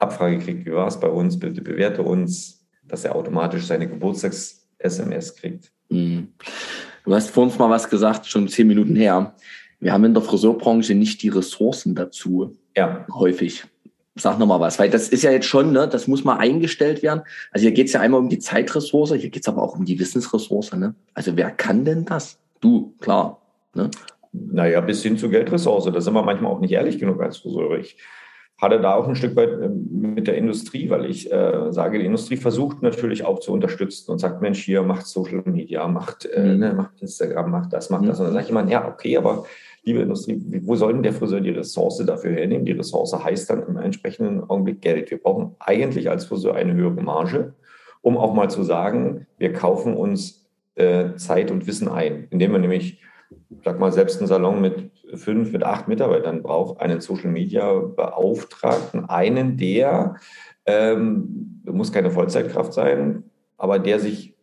Abfrage kriegt, wie war es bei uns, bitte bewerte uns, dass er automatisch seine Geburtstags-SMS kriegt. Mhm. Du hast vor uns mal was gesagt, schon zehn Minuten her. Wir haben in der Friseurbranche nicht die Ressourcen dazu. Ja. Häufig. Sag nochmal was, weil das ist ja jetzt schon, ne, das muss mal eingestellt werden. Also hier geht es ja einmal um die Zeitressource, hier geht es aber auch um die Wissensressource. Ne? Also wer kann denn das? Du, klar. Ne? Naja, bis hin zur Geldressource. Da sind wir manchmal auch nicht ehrlich genug als Friseure. Ich hatte da auch ein Stück weit ähm, mit der Industrie, weil ich äh, sage, die Industrie versucht natürlich auch zu unterstützen und sagt, Mensch, hier macht Social Media, macht, äh, mhm. ne, macht Instagram, macht das, macht mhm. das. Und dann sage ich immer, ja, okay, aber liebe Industrie, wo soll denn der Friseur die Ressource dafür hernehmen? Die Ressource heißt dann im entsprechenden Augenblick Geld. Wir brauchen eigentlich als Friseur eine höhere Marge, um auch mal zu sagen, wir kaufen uns äh, Zeit und Wissen ein, indem wir nämlich sag mal, selbst ein Salon mit fünf, mit acht Mitarbeitern braucht einen Social Media Beauftragten, einen, der ähm, muss keine Vollzeitkraft sein, aber der sich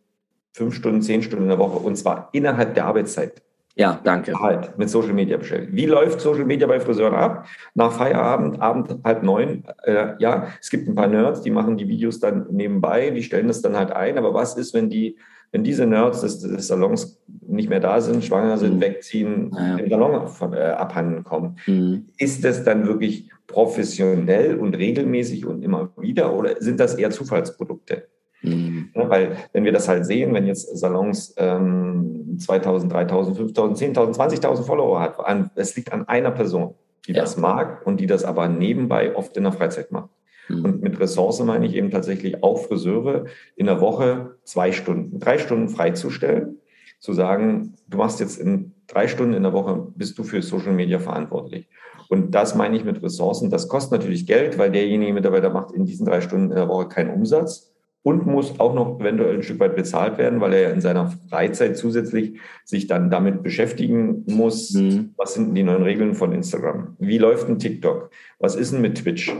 fünf Stunden, zehn Stunden in der Woche und zwar innerhalb der Arbeitszeit ja, danke. Halt, mit Social Media beschäftigt. Wie läuft Social Media bei Friseuren ab? Nach Feierabend, Abend halb neun. Äh, ja, es gibt ein paar Nerds, die machen die Videos dann nebenbei, die stellen das dann halt ein. Aber was ist, wenn die wenn diese Nerds des, des Salons nicht mehr da sind, schwanger sind, mhm. wegziehen, ja. im Salon von, äh, abhanden kommen, mhm. ist das dann wirklich professionell und regelmäßig und immer wieder oder sind das eher Zufallsprodukte? Mhm. Ja, weil wenn wir das halt sehen, wenn jetzt Salons ähm, 2000, 3000, 5000, 10.000, 20.000 Follower hat, es liegt an einer Person, die ja. das mag und die das aber nebenbei oft in der Freizeit macht. Mhm. Und mit Ressource meine ich eben tatsächlich auch Friseure in der Woche zwei Stunden, drei Stunden freizustellen, zu sagen, du machst jetzt in drei Stunden in der Woche, bist du für Social Media verantwortlich. Und das meine ich mit Ressourcen. Das kostet natürlich Geld, weil derjenige Mitarbeiter macht in diesen drei Stunden in der Woche keinen Umsatz und muss auch noch eventuell ein Stück weit bezahlt werden, weil er in seiner Freizeit zusätzlich sich dann damit beschäftigen muss, mhm. was sind die neuen Regeln von Instagram? Wie läuft ein TikTok? Was ist denn mit Twitch?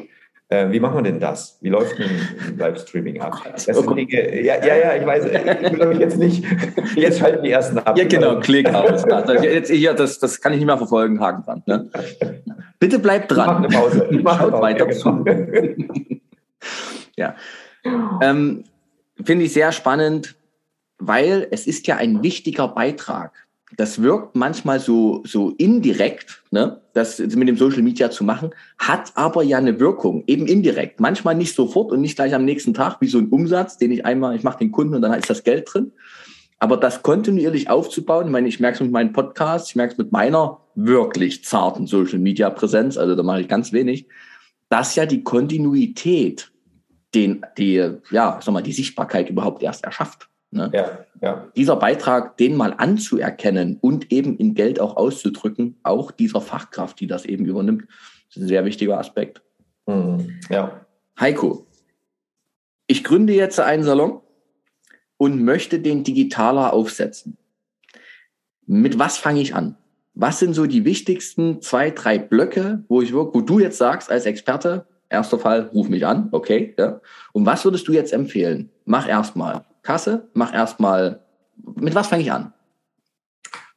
Äh, wie machen wir denn das? Wie läuft ein Livestreaming ab? Das sind Dinge, ja, ja, ja, ich weiß, ich will jetzt nicht, jetzt halten die ersten ab. Ja, genau, klick aus. Jetzt, hier, das, das kann ich nicht mehr verfolgen, Haken dran. Ne? Bitte bleib dran. Mach eine Pause. Ich mach Schaut weiter ja, zu. Genau. ja. Ähm, Finde ich sehr spannend, weil es ist ja ein wichtiger Beitrag das wirkt manchmal so, so indirekt, ne, das mit dem Social Media zu machen, hat aber ja eine Wirkung, eben indirekt. Manchmal nicht sofort und nicht gleich am nächsten Tag, wie so ein Umsatz, den ich einmal, ich mache den Kunden und dann ist das Geld drin. Aber das kontinuierlich aufzubauen, ich meine, ich merke es mit meinem Podcast, ich merke es mit meiner wirklich zarten Social Media Präsenz, also da mache ich ganz wenig, dass ja die Kontinuität den, die, ja, sag mal, die Sichtbarkeit überhaupt erst erschafft. Ne? Ja, ja. Dieser Beitrag, den mal anzuerkennen und eben in Geld auch auszudrücken, auch dieser Fachkraft, die das eben übernimmt, ist ein sehr wichtiger Aspekt. Mhm, ja. Heiko, ich gründe jetzt einen Salon und möchte den digitaler aufsetzen. Mit was fange ich an? Was sind so die wichtigsten zwei, drei Blöcke, wo ich wo du jetzt sagst als Experte, erster Fall, ruf mich an, okay, ja. Und was würdest du jetzt empfehlen? Mach erstmal Kasse, mach erstmal, mit was fange ich an?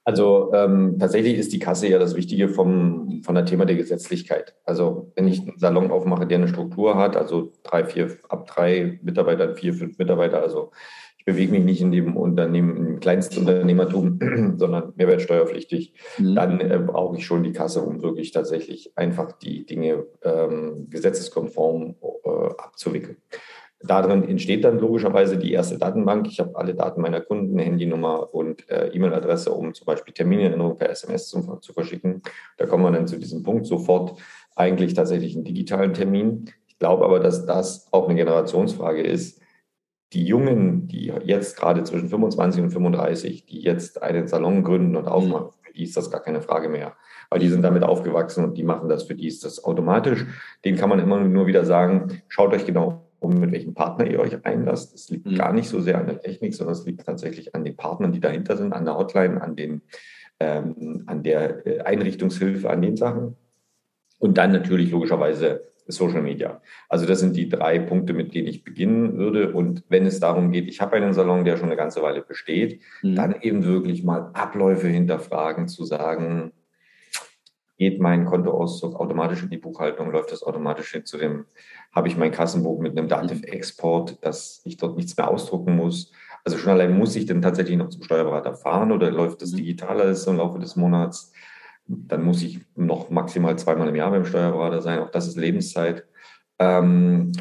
Also ähm, tatsächlich ist die Kasse ja das Wichtige vom, von der Thema der Gesetzlichkeit. Also wenn ich einen Salon aufmache, der eine Struktur hat, also drei, vier, ab drei Mitarbeitern, vier, fünf Mitarbeiter, also ich bewege mich nicht in dem Unternehmen, im Kleinstunternehmertum, sondern mehrwertsteuerpflichtig, mhm. dann äh, brauche ich schon die Kasse, um wirklich tatsächlich einfach die Dinge ähm, gesetzeskonform äh, abzuwickeln. Darin entsteht dann logischerweise die erste Datenbank. Ich habe alle Daten meiner Kunden, Handynummer und äh, E-Mail-Adresse, um zum Beispiel Terminerinnerungen per SMS zu, zu, verschicken. Da kommen wir dann zu diesem Punkt sofort eigentlich tatsächlich einen digitalen Termin. Ich glaube aber, dass das auch eine Generationsfrage ist. Die Jungen, die jetzt gerade zwischen 25 und 35, die jetzt einen Salon gründen und aufmachen, mhm. für die ist das gar keine Frage mehr weil die sind damit aufgewachsen und die machen das, für die ist das automatisch. Den kann man immer nur wieder sagen, schaut euch genau um mit welchem Partner ihr euch einlasst. Es liegt mhm. gar nicht so sehr an der Technik, sondern es liegt tatsächlich an den Partnern, die dahinter sind, an der Hotline, an, den, ähm, an der äh, Einrichtungshilfe, an den Sachen. Und dann natürlich logischerweise Social Media. Also das sind die drei Punkte, mit denen ich beginnen würde. Und wenn es darum geht, ich habe einen Salon, der schon eine ganze Weile besteht, mhm. dann eben wirklich mal Abläufe hinterfragen, zu sagen, geht mein Kontoauszug automatisch in die Buchhaltung, läuft das automatisch hin zu dem, habe ich mein Kassenbuch mit einem Dativ-Export, dass ich dort nichts mehr ausdrucken muss. Also schon allein muss ich dann tatsächlich noch zum Steuerberater fahren oder läuft das mhm. digital alles im Laufe des Monats? Dann muss ich noch maximal zweimal im Jahr beim Steuerberater sein. Auch das ist Lebenszeit. Ähm,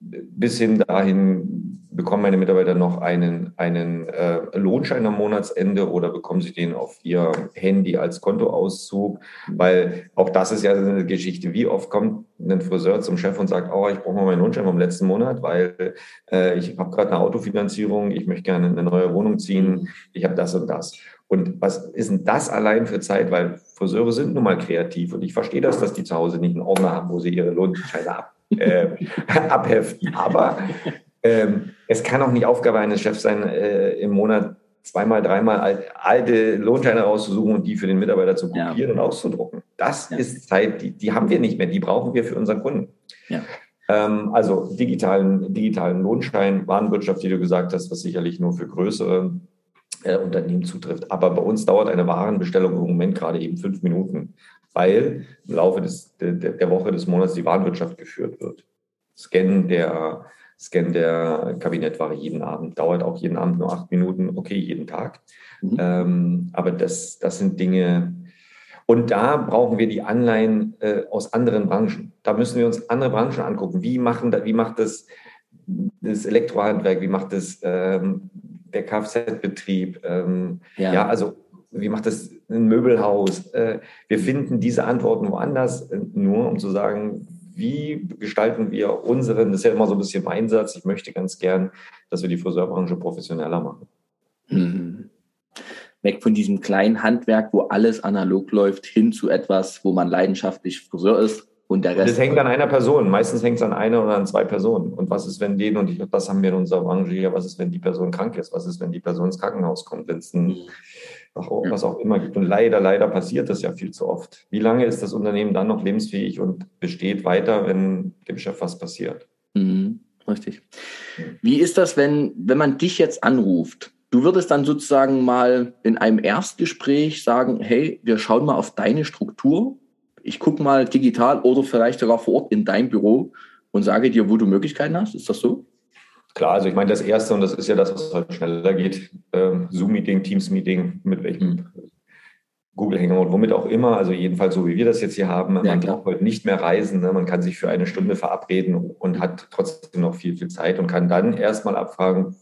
bis hin dahin bekommen meine Mitarbeiter noch einen, einen äh, Lohnschein am Monatsende oder bekommen sie den auf ihr Handy als Kontoauszug? Weil auch das ist ja eine Geschichte. Wie oft kommt ein Friseur zum Chef und sagt, oh, ich brauche mal meinen Lohnschein vom letzten Monat, weil äh, ich habe gerade eine Autofinanzierung, ich möchte gerne eine neue Wohnung ziehen, ich habe das und das. Und was ist denn das allein für Zeit? Weil Friseure sind nun mal kreativ und ich verstehe das, dass die zu Hause nicht einen Ordner haben, wo sie ihre Lohnscheine ab äh, abheften. Aber ähm, es kann auch nicht Aufgabe eines Chefs sein, äh, im Monat zweimal, dreimal alte Lohnscheine rauszusuchen und die für den Mitarbeiter zu kopieren ja. und auszudrucken. Das ja. ist Zeit, die, die haben wir nicht mehr, die brauchen wir für unseren Kunden. Ja. Ähm, also digitalen, digitalen Lohnschein, Warenwirtschaft, die du gesagt hast, was sicherlich nur für größere äh, Unternehmen zutrifft. Aber bei uns dauert eine Warenbestellung im Moment gerade eben fünf Minuten weil im Laufe des, der, der Woche des Monats die Warenwirtschaft geführt wird. Scan der, Scan der Kabinettware jeden Abend dauert auch jeden Abend nur acht Minuten, okay, jeden Tag. Mhm. Ähm, aber das, das sind Dinge, und da brauchen wir die Anleihen äh, aus anderen Branchen. Da müssen wir uns andere Branchen angucken. Wie, machen da, wie macht das, das Elektrohandwerk, wie macht das ähm, der Kfz-Betrieb? Ähm, ja. ja, also wie macht das ein Möbelhaus? Äh, wir finden diese Antworten woanders, äh, nur um zu sagen, wie gestalten wir unseren, das ist ja immer so ein bisschen mein Satz, ich möchte ganz gern, dass wir die Friseurbranche professioneller machen. Mhm. Weg von diesem kleinen Handwerk, wo alles analog läuft, hin zu etwas, wo man leidenschaftlich Friseur ist und der Rest. Das hängt an einer Person. Meistens hängt es an einer oder an zwei Personen. Und was ist, wenn den, und ich, das haben wir in unserer Branche hier, was ist, wenn die Person krank ist? Was ist, wenn die Person ins Krankenhaus kommt? Wenn es ein, mhm was auch immer gibt. Und leider, leider passiert das ja viel zu oft. Wie lange ist das Unternehmen dann noch lebensfähig und besteht weiter, wenn dem Chef was passiert? Mhm, richtig. Wie ist das, wenn, wenn man dich jetzt anruft? Du würdest dann sozusagen mal in einem Erstgespräch sagen, hey, wir schauen mal auf deine Struktur. Ich gucke mal digital oder vielleicht sogar vor Ort in dein Büro und sage dir, wo du Möglichkeiten hast. Ist das so? Klar, also ich meine, das Erste, und das ist ja das, was halt schneller geht, ähm, Zoom-Meeting, Teams-Meeting, mit welchem. Google Hangout, womit auch immer, also jedenfalls so wie wir das jetzt hier haben, ja, man braucht heute nicht mehr reisen, ne? man kann sich für eine Stunde verabreden und hat trotzdem noch viel, viel Zeit und kann dann erstmal abfragen,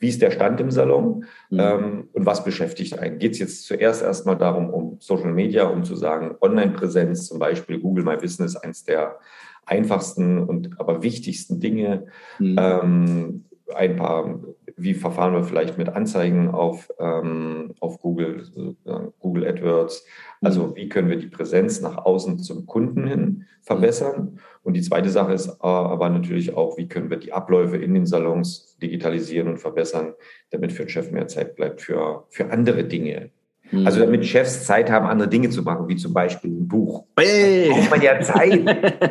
wie ist der Stand im Salon mhm. ähm, und was beschäftigt einen. Geht es jetzt zuerst erstmal darum, um Social Media, um zu sagen, Online-Präsenz, zum Beispiel Google My Business, eins der einfachsten und aber wichtigsten Dinge. Mhm. Ähm, ein paar, wie verfahren wir vielleicht mit Anzeigen auf, ähm, auf Google, äh, Google AdWords? Also mhm. wie können wir die Präsenz nach außen zum Kunden hin verbessern? Und die zweite Sache ist äh, aber natürlich auch, wie können wir die Abläufe in den Salons digitalisieren und verbessern, damit für den Chef mehr Zeit bleibt für, für andere Dinge. Mhm. Also damit Chefs Zeit haben, andere Dinge zu machen, wie zum Beispiel ein Buch. Hey. Braucht man ja Zeit.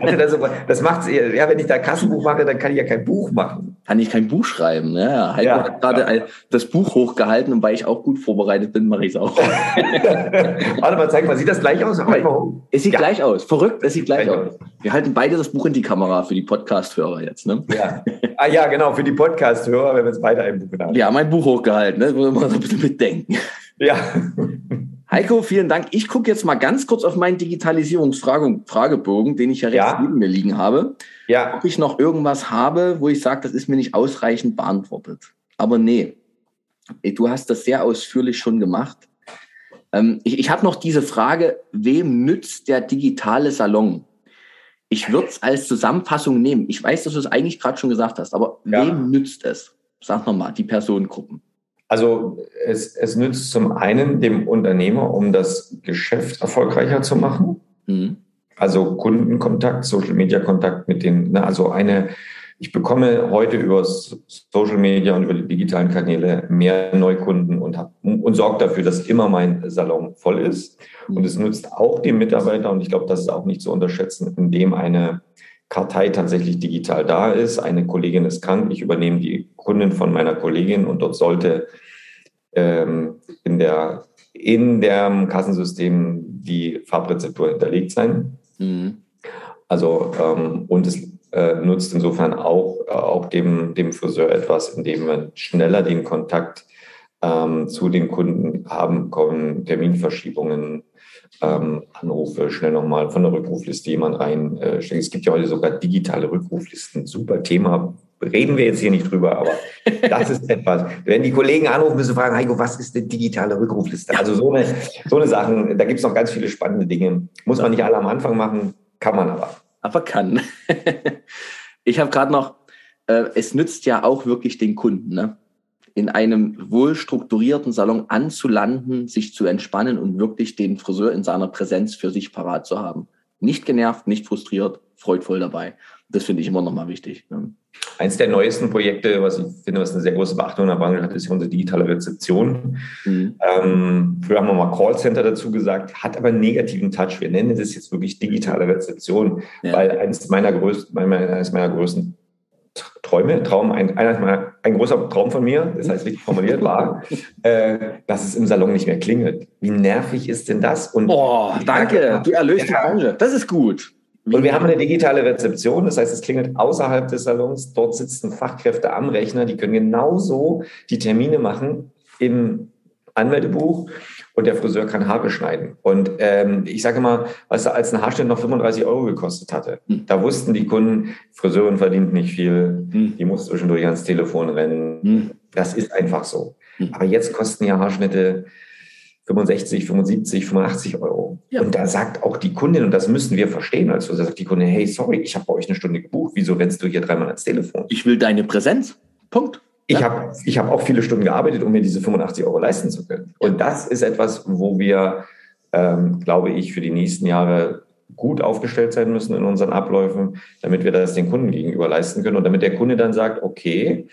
also das, das macht ja, wenn ich da Kassenbuch mache, dann kann ich ja kein Buch machen. Kann ich kein Buch schreiben. Ne? Ja, Heiko ja, hat gerade ja. das Buch hochgehalten und weil ich auch gut vorbereitet bin, mache ich es auch. Warte mal, zeig mal, sieht das gleich aus? Es sieht ja. gleich aus. Verrückt, es sieht gleich, aus. Wir halten beide das Buch in die Kamera für die Podcast-Hörer jetzt. Ne? Ja. Ah ja, genau, für die Podcast-Hörer, wenn wir jetzt beide ein Buch haben. Ja, mein Buch hochgehalten, ne? muss man so ein bisschen mitdenken. Ja. Heiko, vielen Dank. Ich gucke jetzt mal ganz kurz auf meinen Digitalisierungsfragebogen, den ich ja rechts ja. neben mir liegen habe. Ja. Ob ich noch irgendwas habe, wo ich sage, das ist mir nicht ausreichend beantwortet. Aber nee, du hast das sehr ausführlich schon gemacht. Ähm, ich ich habe noch diese Frage, wem nützt der digitale Salon? Ich würde es als Zusammenfassung nehmen. Ich weiß, dass du es eigentlich gerade schon gesagt hast, aber ja. wem nützt es? Sag nochmal, die Personengruppen. Also es, es nützt zum einen dem Unternehmer, um das Geschäft erfolgreicher zu machen. Mhm. Also Kundenkontakt, Social Media Kontakt mit den, ne, also eine, ich bekomme heute über Social Media und über die digitalen Kanäle mehr Neukunden und, hab, und sorge dafür, dass immer mein Salon voll ist. Und es nützt auch dem Mitarbeiter, und ich glaube, das ist auch nicht zu unterschätzen, indem eine Kartei tatsächlich digital da ist. Eine Kollegin ist krank, ich übernehme die Kundin von meiner Kollegin und dort sollte ähm, in, der, in dem Kassensystem die Farbrezeptur hinterlegt sein. Mhm. Also, ähm, und es äh, nutzt insofern auch, äh, auch dem, dem Friseur etwas, indem man schneller den Kontakt ähm, zu den Kunden haben können, Terminverschiebungen, ähm, Anrufe, schnell nochmal von der Rückrufliste jemand rein. Äh, es gibt ja heute sogar digitale Rückruflisten. Super Thema. Reden wir jetzt hier nicht drüber, aber das ist etwas. Wenn die Kollegen anrufen, müssen sie fragen, Heiko, was ist eine digitale Rückrufliste? Also so eine, so eine Sachen, da gibt es noch ganz viele spannende Dinge. Muss man nicht alle am Anfang machen, kann man aber. Aber kann. ich habe gerade noch, äh, es nützt ja auch wirklich den Kunden. Ne? In einem wohl strukturierten Salon anzulanden, sich zu entspannen und wirklich den Friseur in seiner Präsenz für sich parat zu haben. Nicht genervt, nicht frustriert, freudvoll dabei. Das finde ich immer nochmal wichtig. Eins der neuesten Projekte, was ich finde, was eine sehr große Beachtung in der Branche hat, ist unsere digitale Rezeption. Mhm. Ähm, früher haben wir mal Callcenter dazu gesagt, hat aber einen negativen Touch. Wir nennen das jetzt wirklich digitale Rezeption, ja. weil eines meiner größten, eines meiner größten Träume, Traum, ein, ein, ein großer Traum von mir, das heißt richtig formuliert war, äh, dass es im Salon nicht mehr klingelt. Wie nervig ist denn das? Und oh, danke, du erlöst ja. die Branche. Das ist gut. Und wir haben eine digitale Rezeption, das heißt, es klingelt außerhalb des Salons. Dort sitzen Fachkräfte am Rechner, die können genauso die Termine machen im Anmeldebuch und der Friseur kann Haare schneiden. Und ähm, ich sage mal, du, als ein Haarschnitt noch 35 Euro gekostet hatte, hm. da wussten die Kunden, Friseurin verdient nicht viel, hm. die muss zwischendurch ans Telefon rennen. Hm. Das ist einfach so. Hm. Aber jetzt kosten ja Haarschnitte 65, 75, 85 Euro. Ja. Und da sagt auch die Kundin, und das müssen wir verstehen, also da sagt die Kundin, hey, sorry, ich habe bei euch eine Stunde gebucht, wieso rennst du hier dreimal ans Telefon? Ich will deine Präsenz. Punkt. Ich habe ich hab auch viele Stunden gearbeitet, um mir diese 85 Euro leisten zu können. Und das ist etwas, wo wir, ähm, glaube ich, für die nächsten Jahre gut aufgestellt sein müssen in unseren Abläufen, damit wir das den Kunden gegenüber leisten können und damit der Kunde dann sagt, okay,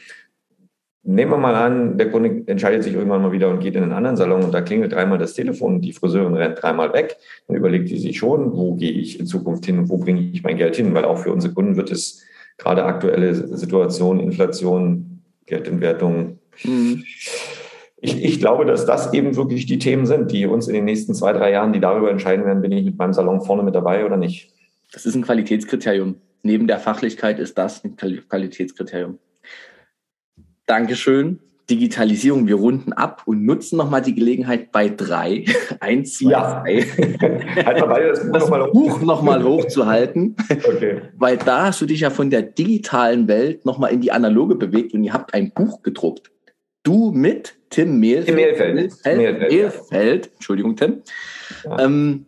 nehmen wir mal an, der Kunde entscheidet sich irgendwann mal wieder und geht in einen anderen Salon und da klingelt dreimal das Telefon und die Friseurin rennt dreimal weg, dann überlegt die sich schon, wo gehe ich in Zukunft hin und wo bringe ich mein Geld hin, weil auch für unsere Kunden wird es gerade aktuelle Situation, Inflation, Geldentwertung. Mhm. Ich, ich, glaube, dass das eben wirklich die Themen sind, die uns in den nächsten zwei, drei Jahren, die darüber entscheiden werden, bin ich mit meinem Salon vorne mit dabei oder nicht. Das ist ein Qualitätskriterium. Neben der Fachlichkeit ist das ein Qualitätskriterium. Dankeschön. Digitalisierung, wir runden ab und nutzen nochmal die Gelegenheit bei drei, eins, zwei, ja. drei, halt mal beide das Buch nochmal Buch noch mal hochzuhalten, okay. weil da hast du dich ja von der digitalen Welt nochmal in die analoge bewegt und ihr habt ein Buch gedruckt. Du mit Tim Mehlfeld. Tim Mehlfeld. Mehlfeld, Mehlfeld. Entschuldigung, Tim. Ja. Ähm,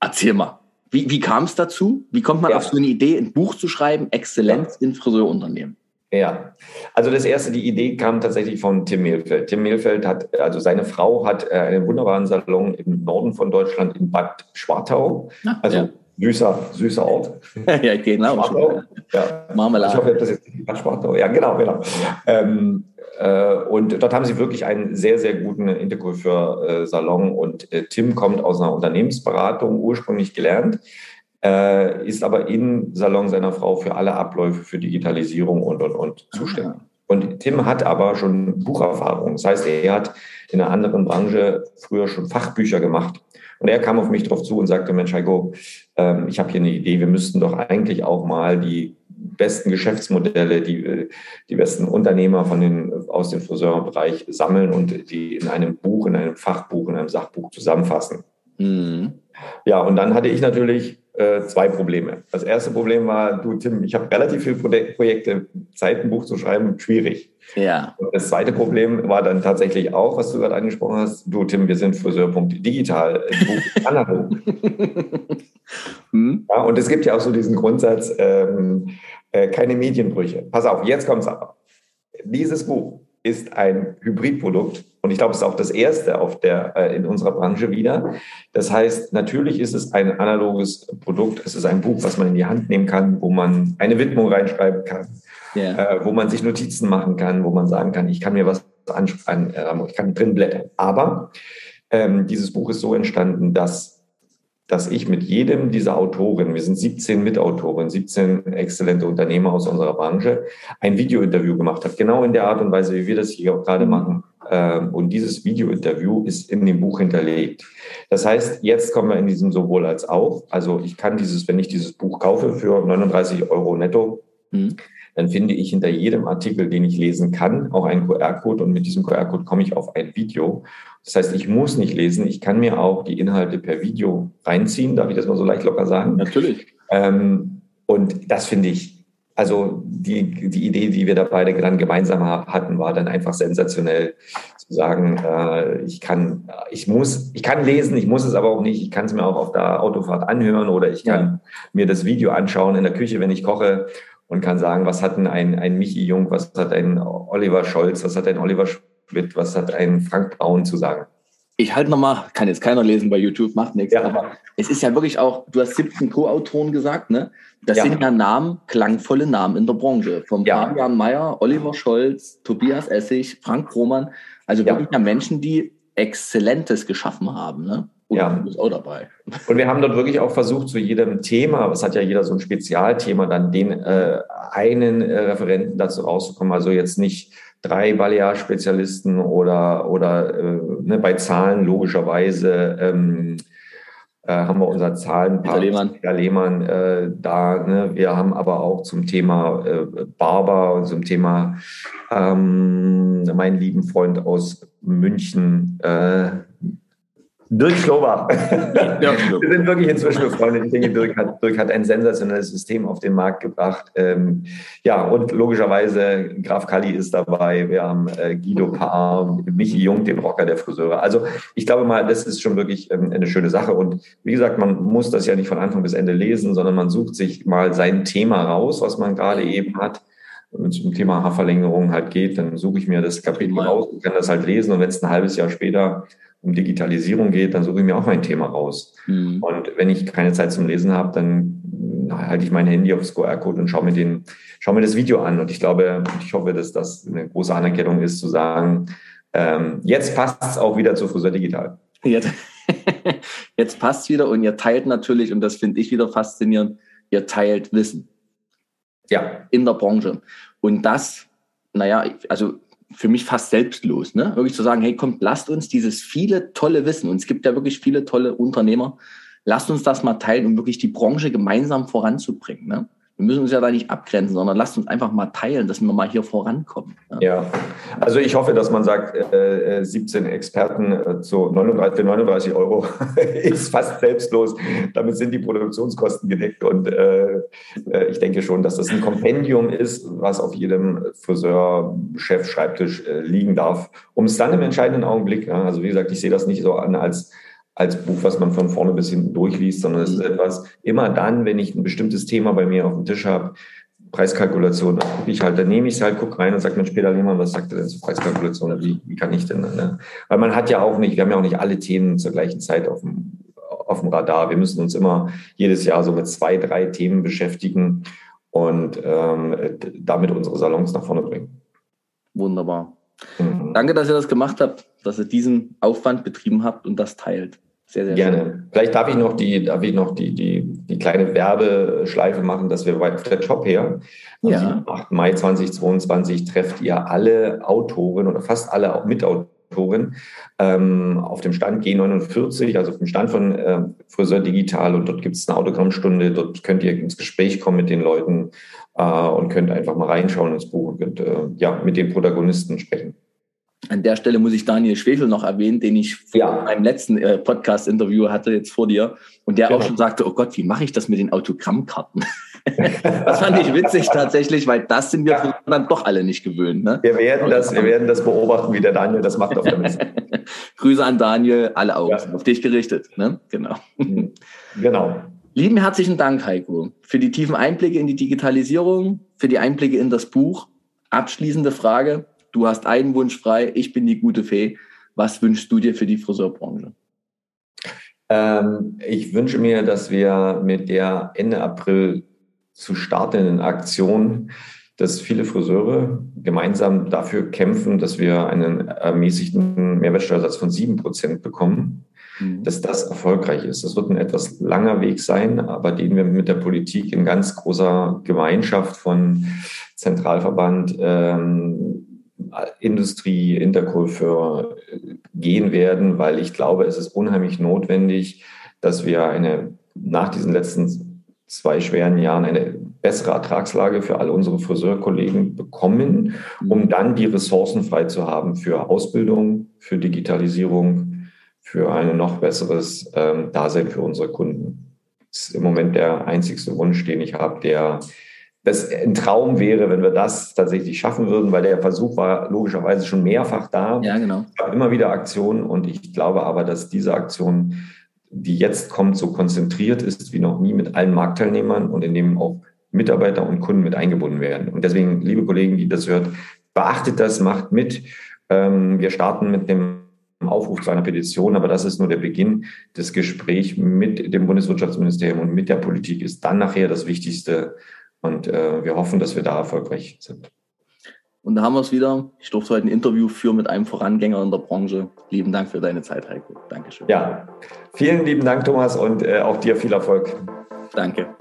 erzähl mal, wie, wie kam es dazu? Wie kommt man ja. auf so eine Idee, ein Buch zu schreiben, Exzellenz in Friseurunternehmen? Ja, also das erste, die Idee kam tatsächlich von Tim Mehlfeld. Tim Mehlfeld hat, also seine Frau hat äh, einen wunderbaren Salon im Norden von Deutschland in Bad Schwartau. Ah, also ja. süßer, süßer Ort. ja, genau. Schwartau. Ja. Marmelade. Ich hoffe, das jetzt Bad Schwartau. Ja, genau, genau. Ähm, äh, und dort haben sie wirklich einen sehr, sehr guten Intercoiffeur-Salon. Und äh, Tim kommt aus einer Unternehmensberatung, ursprünglich gelernt, äh, ist aber im Salon seiner Frau für alle Abläufe, für Digitalisierung und, und, und zuständig. Und Tim hat aber schon Bucherfahrung. Das heißt, er hat in einer anderen Branche früher schon Fachbücher gemacht. Und er kam auf mich drauf zu und sagte, Mensch, Heiko, ähm, ich habe hier eine Idee, wir müssten doch eigentlich auch mal die besten Geschäftsmodelle, die, die besten Unternehmer von den, aus dem Friseurbereich sammeln und die in einem Buch, in einem Fachbuch, in einem Sachbuch zusammenfassen. Mhm. Ja, und dann hatte ich natürlich äh, zwei Probleme. Das erste Problem war, du Tim, ich habe relativ viele Projekte, Zeitenbuch zu schreiben, schwierig. Ja. Und das zweite Problem war dann tatsächlich auch, was du gerade angesprochen hast, du Tim, wir sind Friseur.digital, analog. hm? ja, und es gibt ja auch so diesen Grundsatz, ähm, äh, keine Medienbrüche. Pass auf, jetzt kommt es aber. Dieses Buch ist ein Hybridprodukt und ich glaube, es ist auch das erste auf der, äh, in unserer Branche wieder. Das heißt, natürlich ist es ein analoges Produkt. Es ist ein Buch, was man in die Hand nehmen kann, wo man eine Widmung reinschreiben kann, yeah. äh, wo man sich Notizen machen kann, wo man sagen kann, ich kann mir was ansprechen, äh, ich kann drin blättern. Aber ähm, dieses Buch ist so entstanden, dass dass ich mit jedem dieser Autoren, wir sind 17 Mitautoren, 17 exzellente Unternehmer aus unserer Branche, ein Videointerview gemacht habe. Genau in der Art und Weise, wie wir das hier auch gerade mhm. machen. Ähm, und dieses Videointerview ist in dem Buch hinterlegt. Das heißt, jetzt kommen wir in diesem sowohl als auch. Also ich kann dieses, wenn ich dieses Buch kaufe für 39 Euro netto, mhm dann finde ich hinter jedem Artikel, den ich lesen kann, auch einen QR-Code und mit diesem QR-Code komme ich auf ein Video. Das heißt, ich muss nicht lesen, ich kann mir auch die Inhalte per Video reinziehen, darf ich das mal so leicht locker sagen? Natürlich. Ähm, und das finde ich, also die, die Idee, die wir da beide dann gemeinsam hatten, war dann einfach sensationell zu sagen, äh, ich kann, ich muss, ich kann lesen, ich muss es aber auch nicht, ich kann es mir auch auf der Autofahrt anhören oder ich kann ja. mir das Video anschauen in der Küche, wenn ich koche und kann sagen, was hat denn ein, ein Michi Jung, was hat ein Oliver Scholz, was hat ein Oliver Schmidt, was hat ein Frank Braun zu sagen? Ich halte nochmal, kann jetzt keiner lesen bei YouTube, macht nichts, ja. aber es ist ja wirklich auch, du hast 17 Co-Autoren gesagt, ne? Das ja. sind ja Namen, klangvolle Namen in der Branche. Vom ja. Fabian Mayer, Oliver Scholz, Tobias Essig, Frank Roman. Also wirklich ja Menschen, die Exzellentes geschaffen haben, ne? Und ja. du bist auch dabei. Und wir haben dort wirklich auch versucht, zu jedem Thema, es hat ja jeder so ein Spezialthema, dann den äh, einen äh, Referenten dazu rauszukommen. Also jetzt nicht drei Balear-Spezialisten oder, oder äh, ne, bei Zahlen logischerweise ähm, äh, haben wir unser Zahlenpaar, Lehmann, Lehmann äh, da. Ne? Wir haben aber auch zum Thema äh, Barber und zum Thema ähm, meinen lieben Freund aus München, äh, Dirk Schlobach. Ja, wir sind wirklich inzwischen befreundet. Ich denke, Dirk hat, Dirk hat ein sensationelles System auf den Markt gebracht. Ähm, ja, und logischerweise Graf Kalli ist dabei. Wir haben äh, Guido Paar, Michi Jung, den Rocker der Friseure. Also ich glaube mal, das ist schon wirklich ähm, eine schöne Sache. Und wie gesagt, man muss das ja nicht von Anfang bis Ende lesen, sondern man sucht sich mal sein Thema raus, was man gerade eben hat wenn es um Thema Haarverlängerung halt geht, dann suche ich mir das Kapitel raus und kann das halt lesen. Und wenn es ein halbes Jahr später um Digitalisierung geht, dann suche ich mir auch mein Thema raus. Mhm. Und wenn ich keine Zeit zum Lesen habe, dann halte ich mein Handy aufs QR-Code und schaue mir, den, schaue mir das Video an. Und ich glaube, ich hoffe, dass das eine große Anerkennung ist, zu sagen, ähm, jetzt passt es auch wieder zu Friseur Digital. Jetzt, jetzt passt es wieder und ihr teilt natürlich, und das finde ich wieder faszinierend, ihr teilt Wissen. Ja. In der Branche. Und das, naja, also für mich fast selbstlos, ne? Wirklich zu sagen, hey, kommt, lasst uns dieses viele tolle Wissen, und es gibt ja wirklich viele tolle Unternehmer, lasst uns das mal teilen, um wirklich die Branche gemeinsam voranzubringen. Ne? Wir müssen uns ja da nicht abgrenzen, sondern lasst uns einfach mal teilen, dass wir mal hier vorankommen. Ja, ja. also ich hoffe, dass man sagt, äh, 17 äh, Experten äh, zu 39, für 39 Euro ist fast selbstlos. Damit sind die Produktionskosten gedeckt und äh, äh, ich denke schon, dass das ein Kompendium ist, was auf jedem Friseur-Chef-Schreibtisch äh, liegen darf, um es dann im entscheidenden Augenblick, ja, also wie gesagt, ich sehe das nicht so an als als Buch, was man von vorne bis hinten durchliest, sondern es ist mhm. etwas, immer dann, wenn ich ein bestimmtes Thema bei mir auf dem Tisch habe, Preiskalkulation, dann gucke ich halt, dann nehme ich es halt, gucke rein und sage mir später jemand, was sagt er denn zur Preiskalkulation? Wie, wie kann ich denn? Ne? Weil man hat ja auch nicht, wir haben ja auch nicht alle Themen zur gleichen Zeit auf dem, auf dem Radar. Wir müssen uns immer jedes Jahr so mit zwei, drei Themen beschäftigen und ähm, damit unsere Salons nach vorne bringen. Wunderbar. Mhm. Danke, dass ihr das gemacht habt, dass ihr diesen Aufwand betrieben habt und das teilt. Sehr, sehr Gerne. Schön. Vielleicht darf ich noch die, darf ich noch die, die, die kleine Werbeschleife machen, dass wir auf der Job her. Am ja. 8. Mai 2022 trefft ihr alle Autoren oder fast alle Mitautoren ähm, auf dem Stand G49, also auf dem Stand von äh, Friseur Digital und dort gibt es eine Autogrammstunde, dort könnt ihr ins Gespräch kommen mit den Leuten äh, und könnt einfach mal reinschauen ins Buch und könnt äh, ja, mit den Protagonisten sprechen. An der Stelle muss ich Daniel Schwefel noch erwähnen, den ich ja. in meinem letzten äh, Podcast-Interview hatte, jetzt vor dir. Und der genau. auch schon sagte, oh Gott, wie mache ich das mit den Autogrammkarten? das fand ich witzig tatsächlich, weil das sind wir ja. dann doch alle nicht gewöhnt. Ne? Wir, werden das, wir werden das beobachten, wie der Daniel das macht auf der Messe. Grüße an Daniel, alle Augen ja. auf dich gerichtet. Ne? Genau. Mhm. Genau. Lieben herzlichen Dank, Heiko, für die tiefen Einblicke in die Digitalisierung, für die Einblicke in das Buch. Abschließende Frage. Du hast einen Wunsch frei, ich bin die gute Fee. Was wünschst du dir für die Friseurbranche? Ähm, ich wünsche mir, dass wir mit der Ende April zu startenden Aktion, dass viele Friseure gemeinsam dafür kämpfen, dass wir einen ermäßigten Mehrwertsteuersatz von sieben Prozent bekommen, mhm. dass das erfolgreich ist. Das wird ein etwas langer Weg sein, aber den wir mit der Politik in ganz großer Gemeinschaft von Zentralverband, ähm, Industrie, Interkultur gehen werden, weil ich glaube, es ist unheimlich notwendig, dass wir eine, nach diesen letzten zwei schweren Jahren eine bessere Ertragslage für alle unsere Friseurkollegen bekommen, um dann die Ressourcen frei zu haben für Ausbildung, für Digitalisierung, für ein noch besseres ähm, Dasein für unsere Kunden. Das ist im Moment der einzigste Wunsch, den ich habe, der das ein Traum wäre, wenn wir das tatsächlich schaffen würden, weil der Versuch war logischerweise schon mehrfach da. Ja, genau. Es gab immer wieder Aktionen und ich glaube aber, dass diese Aktion, die jetzt kommt, so konzentriert ist wie noch nie mit allen Marktteilnehmern und in dem auch Mitarbeiter und Kunden mit eingebunden werden. Und deswegen, liebe Kollegen, die das hört, beachtet das, macht mit. Ähm, wir starten mit dem Aufruf zu einer Petition, aber das ist nur der Beginn. Das Gespräch mit dem Bundeswirtschaftsministerium und mit der Politik ist dann nachher das Wichtigste, und äh, wir hoffen, dass wir da erfolgreich sind. Und da haben wir es wieder. Ich durfte heute ein Interview führen mit einem Vorangänger in der Branche. Lieben Dank für deine Zeit, Heiko. Dankeschön. Ja, vielen lieben Dank, Thomas, und äh, auch dir viel Erfolg. Danke.